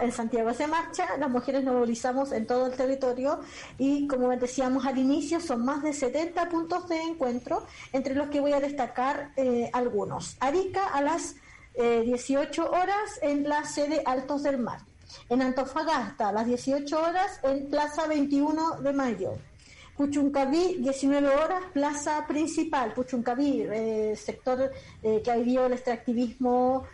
en Santiago se marcha, las mujeres nos movilizamos en todo el territorio y como decíamos al inicio son más de 70 puntos de encuentro, entre los que voy a destacar eh, algunos. Arica a las 18 eh, horas en la sede Altos del Mar. En Antofagasta a las 18 horas en Plaza 21 de Mayo. Puchuncaví, 19 horas, plaza principal, Puchuncaví, eh, sector que ha vivido el extractivismo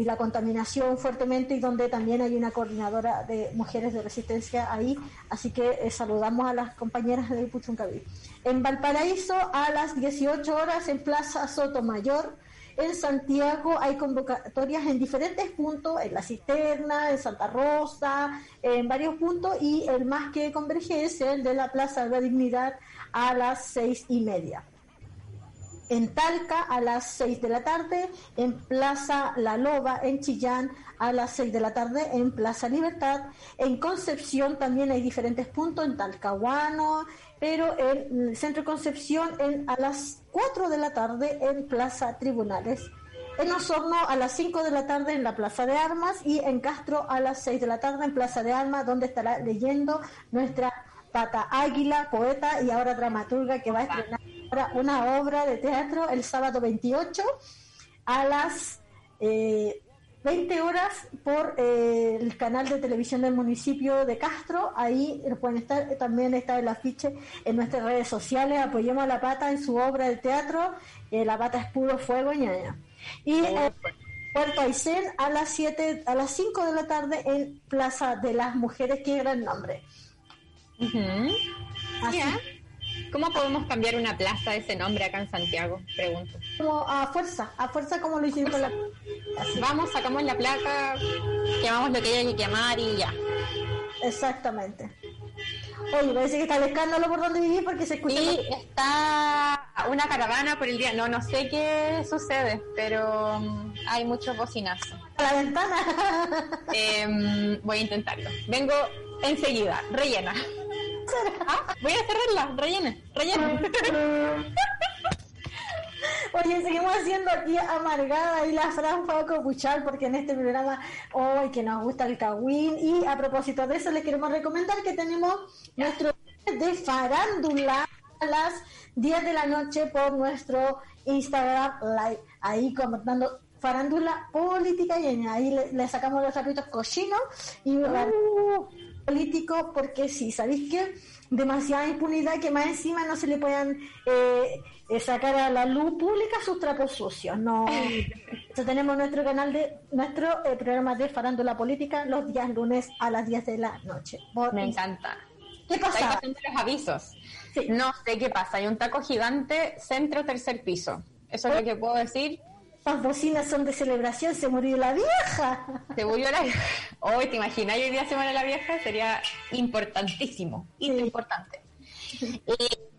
y la contaminación fuertemente y donde también hay una coordinadora de mujeres de resistencia ahí, así que eh, saludamos a las compañeras de Puchuncaví. En Valparaíso a las 18 horas en Plaza Sotomayor, en Santiago hay convocatorias en diferentes puntos, en La Cisterna, en Santa Rosa, en varios puntos y el más que converge es el de la Plaza de la Dignidad a las seis y media en Talca a las 6 de la tarde, en Plaza La Loba, en Chillán a las 6 de la tarde, en Plaza Libertad, en Concepción también hay diferentes puntos, en Talcahuano, pero en Centro Concepción en, a las 4 de la tarde en Plaza Tribunales. En Osorno a las 5 de la tarde en la Plaza de Armas y en Castro a las 6 de la tarde en Plaza de Armas, donde estará leyendo nuestra Pata Águila, poeta y ahora dramaturga que va a estrenar una obra de teatro el sábado 28 a las 20 eh, horas por eh, el canal de televisión del municipio de Castro. Ahí pueden estar, también está el afiche en nuestras redes sociales. Apoyemos a la pata en su obra de teatro. Eh, la pata es puro fuego, ñaña. Y en Puerto Aysén a las 7, a las 5 de la tarde en Plaza de las Mujeres, qué gran nombre. Así, ¿Cómo podemos cambiar una plaza de ese nombre acá en Santiago? Pregunto. Como a fuerza, a fuerza como lo hicimos con la Vamos, sacamos la placa, llamamos lo que haya que llamar y ya. Exactamente. Oye, parece que está el escándalo por donde viví porque se escucha. Sí, está una caravana por el día. No, no sé qué sucede, pero um, hay muchos bocinazos. A la ventana. Em, voy a intentarlo. Vengo enseguida, rellena. Voy a cerrarla, rellene, rellene. Oye, seguimos haciendo aquí amargada y la Fran fue a copuchar porque en este programa hoy que nos gusta el Kawin y a propósito de eso les queremos recomendar que tenemos nuestro de farándula a las 10 de la noche por nuestro Instagram live ahí comentando farándula política y ahí le, sacamos los zapitos cochinos y uh político porque sí, ¿sabéis qué? Demasiada impunidad que más encima no se le puedan eh, eh, sacar a la luz pública sus trapos sucios. No, Entonces tenemos nuestro canal de nuestro eh, programa de farándula política los días lunes a las 10 de la noche. Me encanta. ¿Qué pasa? los avisos. No sé qué pasa. Hay un taco gigante centro tercer piso. Eso es lo que puedo decir las bocinas son de celebración, se murió la vieja. Se murió la vieja. Hoy, ¿te imaginas hoy día se muere la vieja? Sería importantísimo, importante. Eh,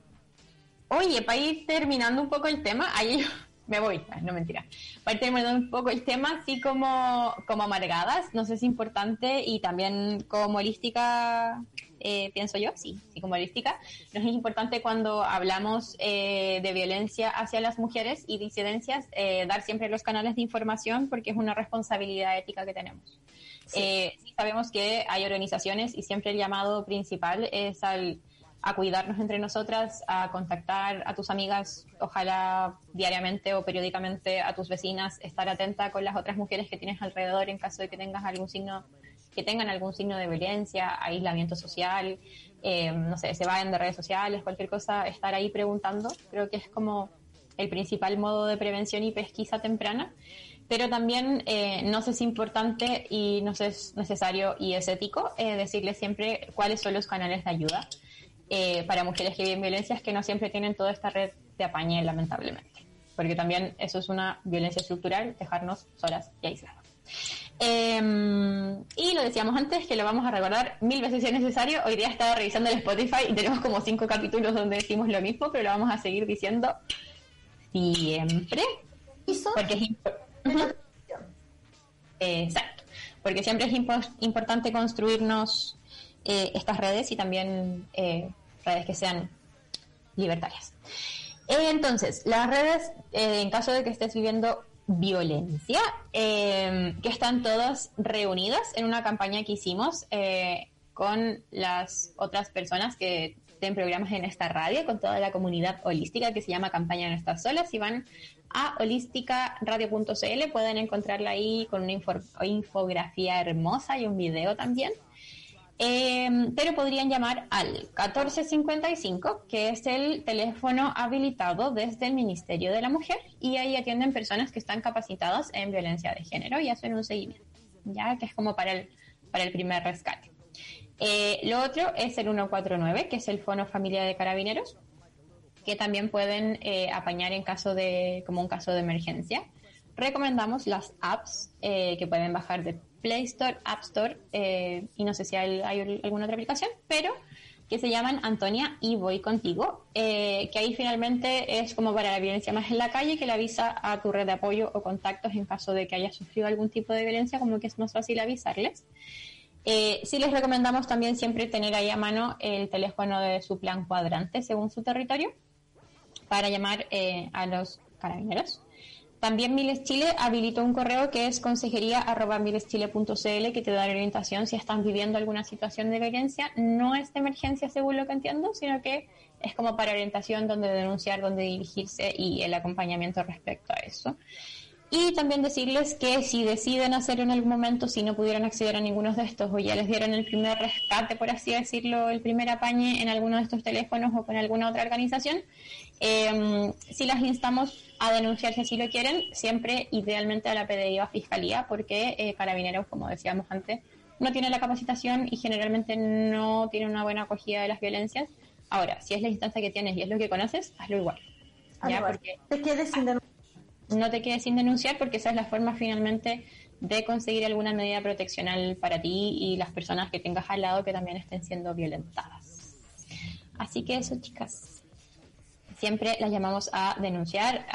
oye, para ir terminando un poco el tema, ahí me voy, no mentira. Para ir terminando un poco el tema, así como, como amargadas, no sé si es importante y también como holística eh, pienso yo, sí, psicomorística, nos es importante cuando hablamos eh, de violencia hacia las mujeres y disidencias, eh, dar siempre los canales de información porque es una responsabilidad ética que tenemos. sabemos que hay organizaciones y siempre el llamado principal es al, a cuidarnos entre nosotras, a contactar a tus amigas, ojalá diariamente o periódicamente a tus vecinas, estar atenta con las otras mujeres que tienes alrededor en caso de que tengas algún signo que tengan algún signo de violencia, aislamiento social, eh, no sé, se vayan de redes sociales, cualquier cosa, estar ahí preguntando, creo que es como el principal modo de prevención y pesquisa temprana. Pero también eh, no sé si es importante y no sé si es necesario y es ético eh, decirles siempre cuáles son los canales de ayuda para mujeres que viven violencias que no siempre tienen toda esta red de apañe, lamentablemente. Porque también eso es una violencia estructural, dejarnos solas y aisladas. Em, y lo decíamos antes, que lo vamos a recordar mil veces si es necesario. Hoy día estaba revisando el Spotify y tenemos como cinco capítulos donde decimos lo mismo, pero lo vamos a seguir diciendo siempre. Porque es Exacto. Porque siempre es importante construirnos eh, estas redes y también eh, redes que sean libertarias. entonces, las redes, en caso de que estés viviendo violencia, que están todas reunidas en una campaña que hicimos con las otras personas que tienen programas en esta radio, con toda la comunidad holística que se llama Campaña No Estás Sola. Si van a holísticaradio.cl pueden encontrarla ahí con una infografía hermosa y un video también. Em, pero podrían llamar al 1455, que es el teléfono habilitado desde el Ministerio de la Mujer, y ahí atienden personas que están capacitadas en violencia de género y hacen un seguimiento, ya que es como para el, para el primer rescate. Eh, lo otro es el 149, que es el Fono Familia de Carabineros, que también pueden eh, apañar en caso de, como un caso de emergencia. Recomendamos las apps eh, que pueden bajar de Play Store, App Store, y no sé si hay, alguna otra aplicación, pero que se llaman Antonia y Voy Contigo, que ahí finalmente es como para la violencia más en la calle, que le avisa a tu red de apoyo o contactos en caso de que haya sufrido algún tipo de violencia, como que es más fácil avisarles. Eh, sí les recomendamos también siempre tener ahí a mano el teléfono de su plan cuadrante según su territorio para llamar eh, a los carabineros. También Miles Chile habilitó un correo que es consejería.mileschile.cl que te da orientación si están viviendo alguna situación de violencia. No es de emergencia según lo que entiendo, sino que es como para orientación donde denunciar, donde dirigirse y el acompañamiento respecto a eso. Y también decirles que si deciden hacer en algún momento, si no pudieran acceder a ninguno de estos o ya les dieron el primer rescate, por así decirlo, el primer apañe en alguno de estos teléfonos o con alguna otra organización, eh, si las instamos a denunciar si así lo quieren, siempre idealmente a la PDI o a Fiscalía, porque eh, Carabineros, como decíamos antes, no tiene la capacitación y generalmente no tiene una buena acogida de las violencias. Ahora, si es la instancia que tienes y es lo que conoces, hazlo igual. ¿ya? Porque, te quedes sin denunciar no te quedes sin denunciar porque esa es la forma finalmente de conseguir alguna medida proteccional para ti y las personas que tengas al lado que también estén siendo violentadas. Así que eso, chicas. Siempre las llamamos a denunciar,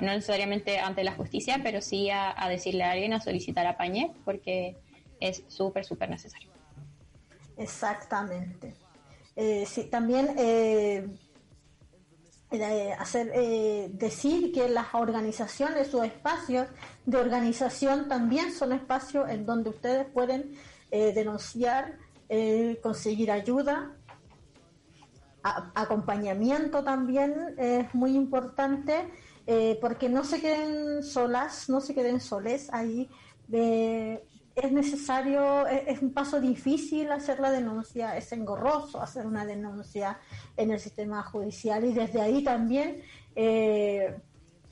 no necesariamente ante la justicia, pero sí a, decirle a alguien, a solicitar apañe, porque es súper, súper necesario. Exactamente. Eh, sí, también eh, hacer eh, decir que las organizaciones o espacios de organización también son espacios en donde ustedes pueden eh, denunciar, eh, conseguir ayuda, acompañamiento también es muy importante porque no se queden solas, no se queden soles ahí. Es necesario, es, un paso difícil hacer la denuncia, es engorroso hacer una denuncia en el sistema judicial y desde ahí también eh,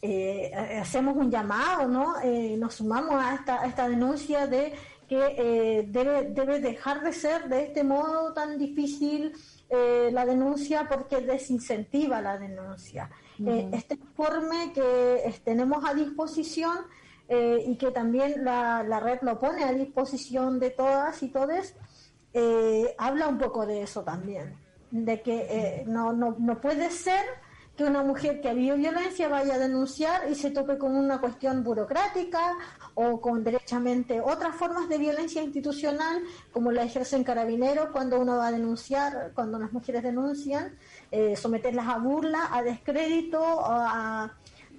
eh, hacemos un llamado, ¿no? Eh, nos sumamos a esta, esta denuncia de que debe, debe dejar de ser de este modo tan difícil la denuncia porque desincentiva la denuncia. este informe que tenemos a disposición eh, y que también la, red lo pone a disposición de todas y todes, eh, habla un poco de eso también, de que eh, no, no, no puede ser que una mujer que ha vivido violencia vaya a denunciar y se tope con una cuestión burocrática o con derechamente otras formas de violencia institucional como la ejercen carabineros cuando uno va a denunciar, cuando las mujeres denuncian, someterlas a burla, a descrédito, a,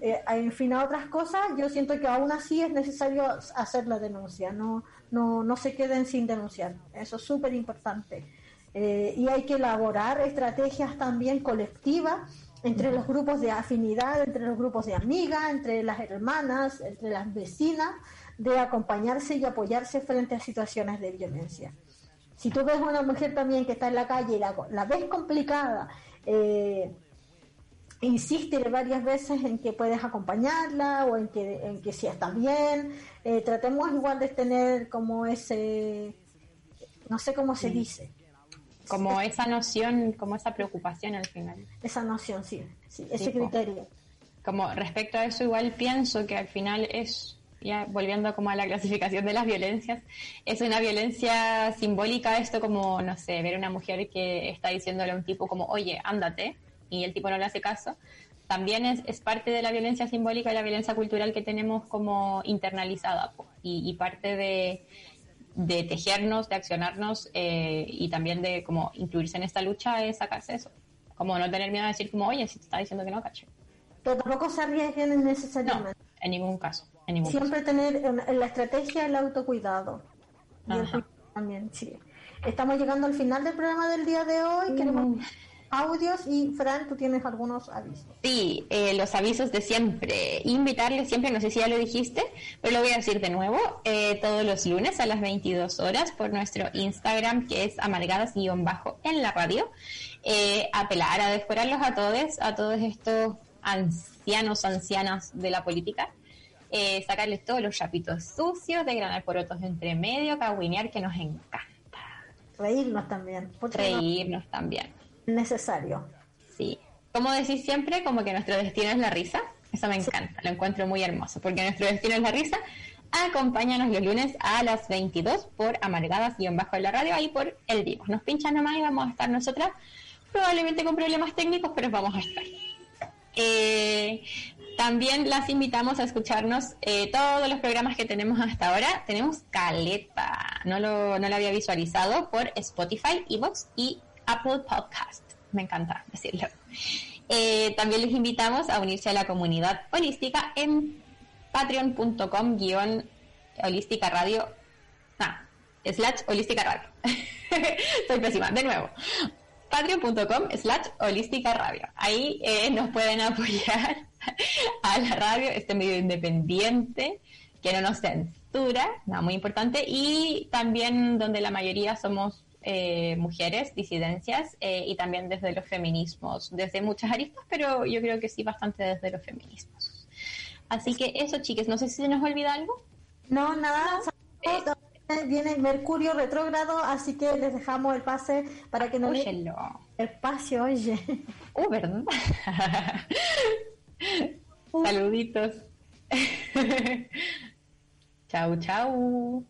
eh, en fin, a otras cosas, yo siento que aún así es necesario hacer la denuncia, no, no, no se queden sin denunciar, eso es súper importante. Eh, y hay que elaborar estrategias también colectivas entre los grupos de afinidad, entre los grupos de amigas, entre las hermanas, entre las vecinas, de acompañarse y apoyarse frente a situaciones de violencia. Si tú ves una mujer también que está en la calle y la, la ves complicada, eh, insiste varias veces en que puedes acompañarla o en que, en que si está bien. Eh, tratemos igual de tener como ese, no sé cómo se dice. Como esa noción, como esa preocupación al final. Esa noción, sí, sí ese criterio. Como respecto a eso, igual pienso que al final es, ya volviendo como a la clasificación de las violencias, es una violencia simbólica esto como, no sé, ver a una mujer que está diciéndole a un tipo como, oye, ándate, y el tipo no le hace caso, también es, es parte de la violencia simbólica y la violencia cultural que tenemos como internalizada y, parte de, de, tejernos, de accionarnos eh, y también de como incluirse en esta lucha es sacarse eso. Como no tener miedo a decir como, oye, si te está diciendo que no, cacho. pero tampoco se arriesguen No, necesariamente. en ningún caso. En ningún Siempre tener en, la estrategia el autocuidado. Y el también, sí. Estamos llegando al final del programa del día de hoy. Queremos audios y Fran, tú tienes algunos avisos. Sí, eh, los avisos de siempre. Invitarles siempre, no sé si ya lo dijiste, pero lo voy a decir de nuevo, eh, todos los lunes a las 22 horas por nuestro Instagram, que es amargadas-bajo en la radio. Eh, apelar a desforarlos a todos, a todos estos ancianos, ancianas de la política. Eh, sacarles todos los chapitos sucios, de granar porotos entre medio, cagüinear, que nos encanta. Reírnos también, Reírnos también. no necesario. Sí. Como decís siempre, como que nuestro destino es la risa. Eso me encanta, lo encuentro muy hermoso, porque nuestro destino es la risa. Acompáñanos los lunes a las 22 por Amargadas y en bajo en la radio, ahí por el Divo. Nos pinchan nomás y vamos a estar nosotras, probablemente con problemas técnicos, pero vamos a estar. Eh, también las invitamos a escucharnos eh, todos los programas que tenemos hasta ahora. Tenemos caleta, no lo, no lo había visualizado por Spotify, Evox y Apple Podcast. Me encanta decirlo. Eh, también les invitamos a unirse a la comunidad holística en patreon.com guion holística radio. Ah, slash holística radio. Soy pésima. De nuevo patreon.com slash holística radio. Ahí eh, nos pueden apoyar a la radio, este medio independiente, que no nos censura, nada muy importante, y también donde la mayoría somos eh, mujeres, disidencias, eh, y también desde los feminismos, desde muchas aristas, pero yo creo que sí bastante desde los feminismos. Así que eso, chiques, no sé si se nos olvida algo. No, nada. saludos. Viene Mercurio retrógrado, así que les dejamos el pase para que no Óyelo. espacio, oye. Uh, ¿verdad? Saluditos. chau, chau.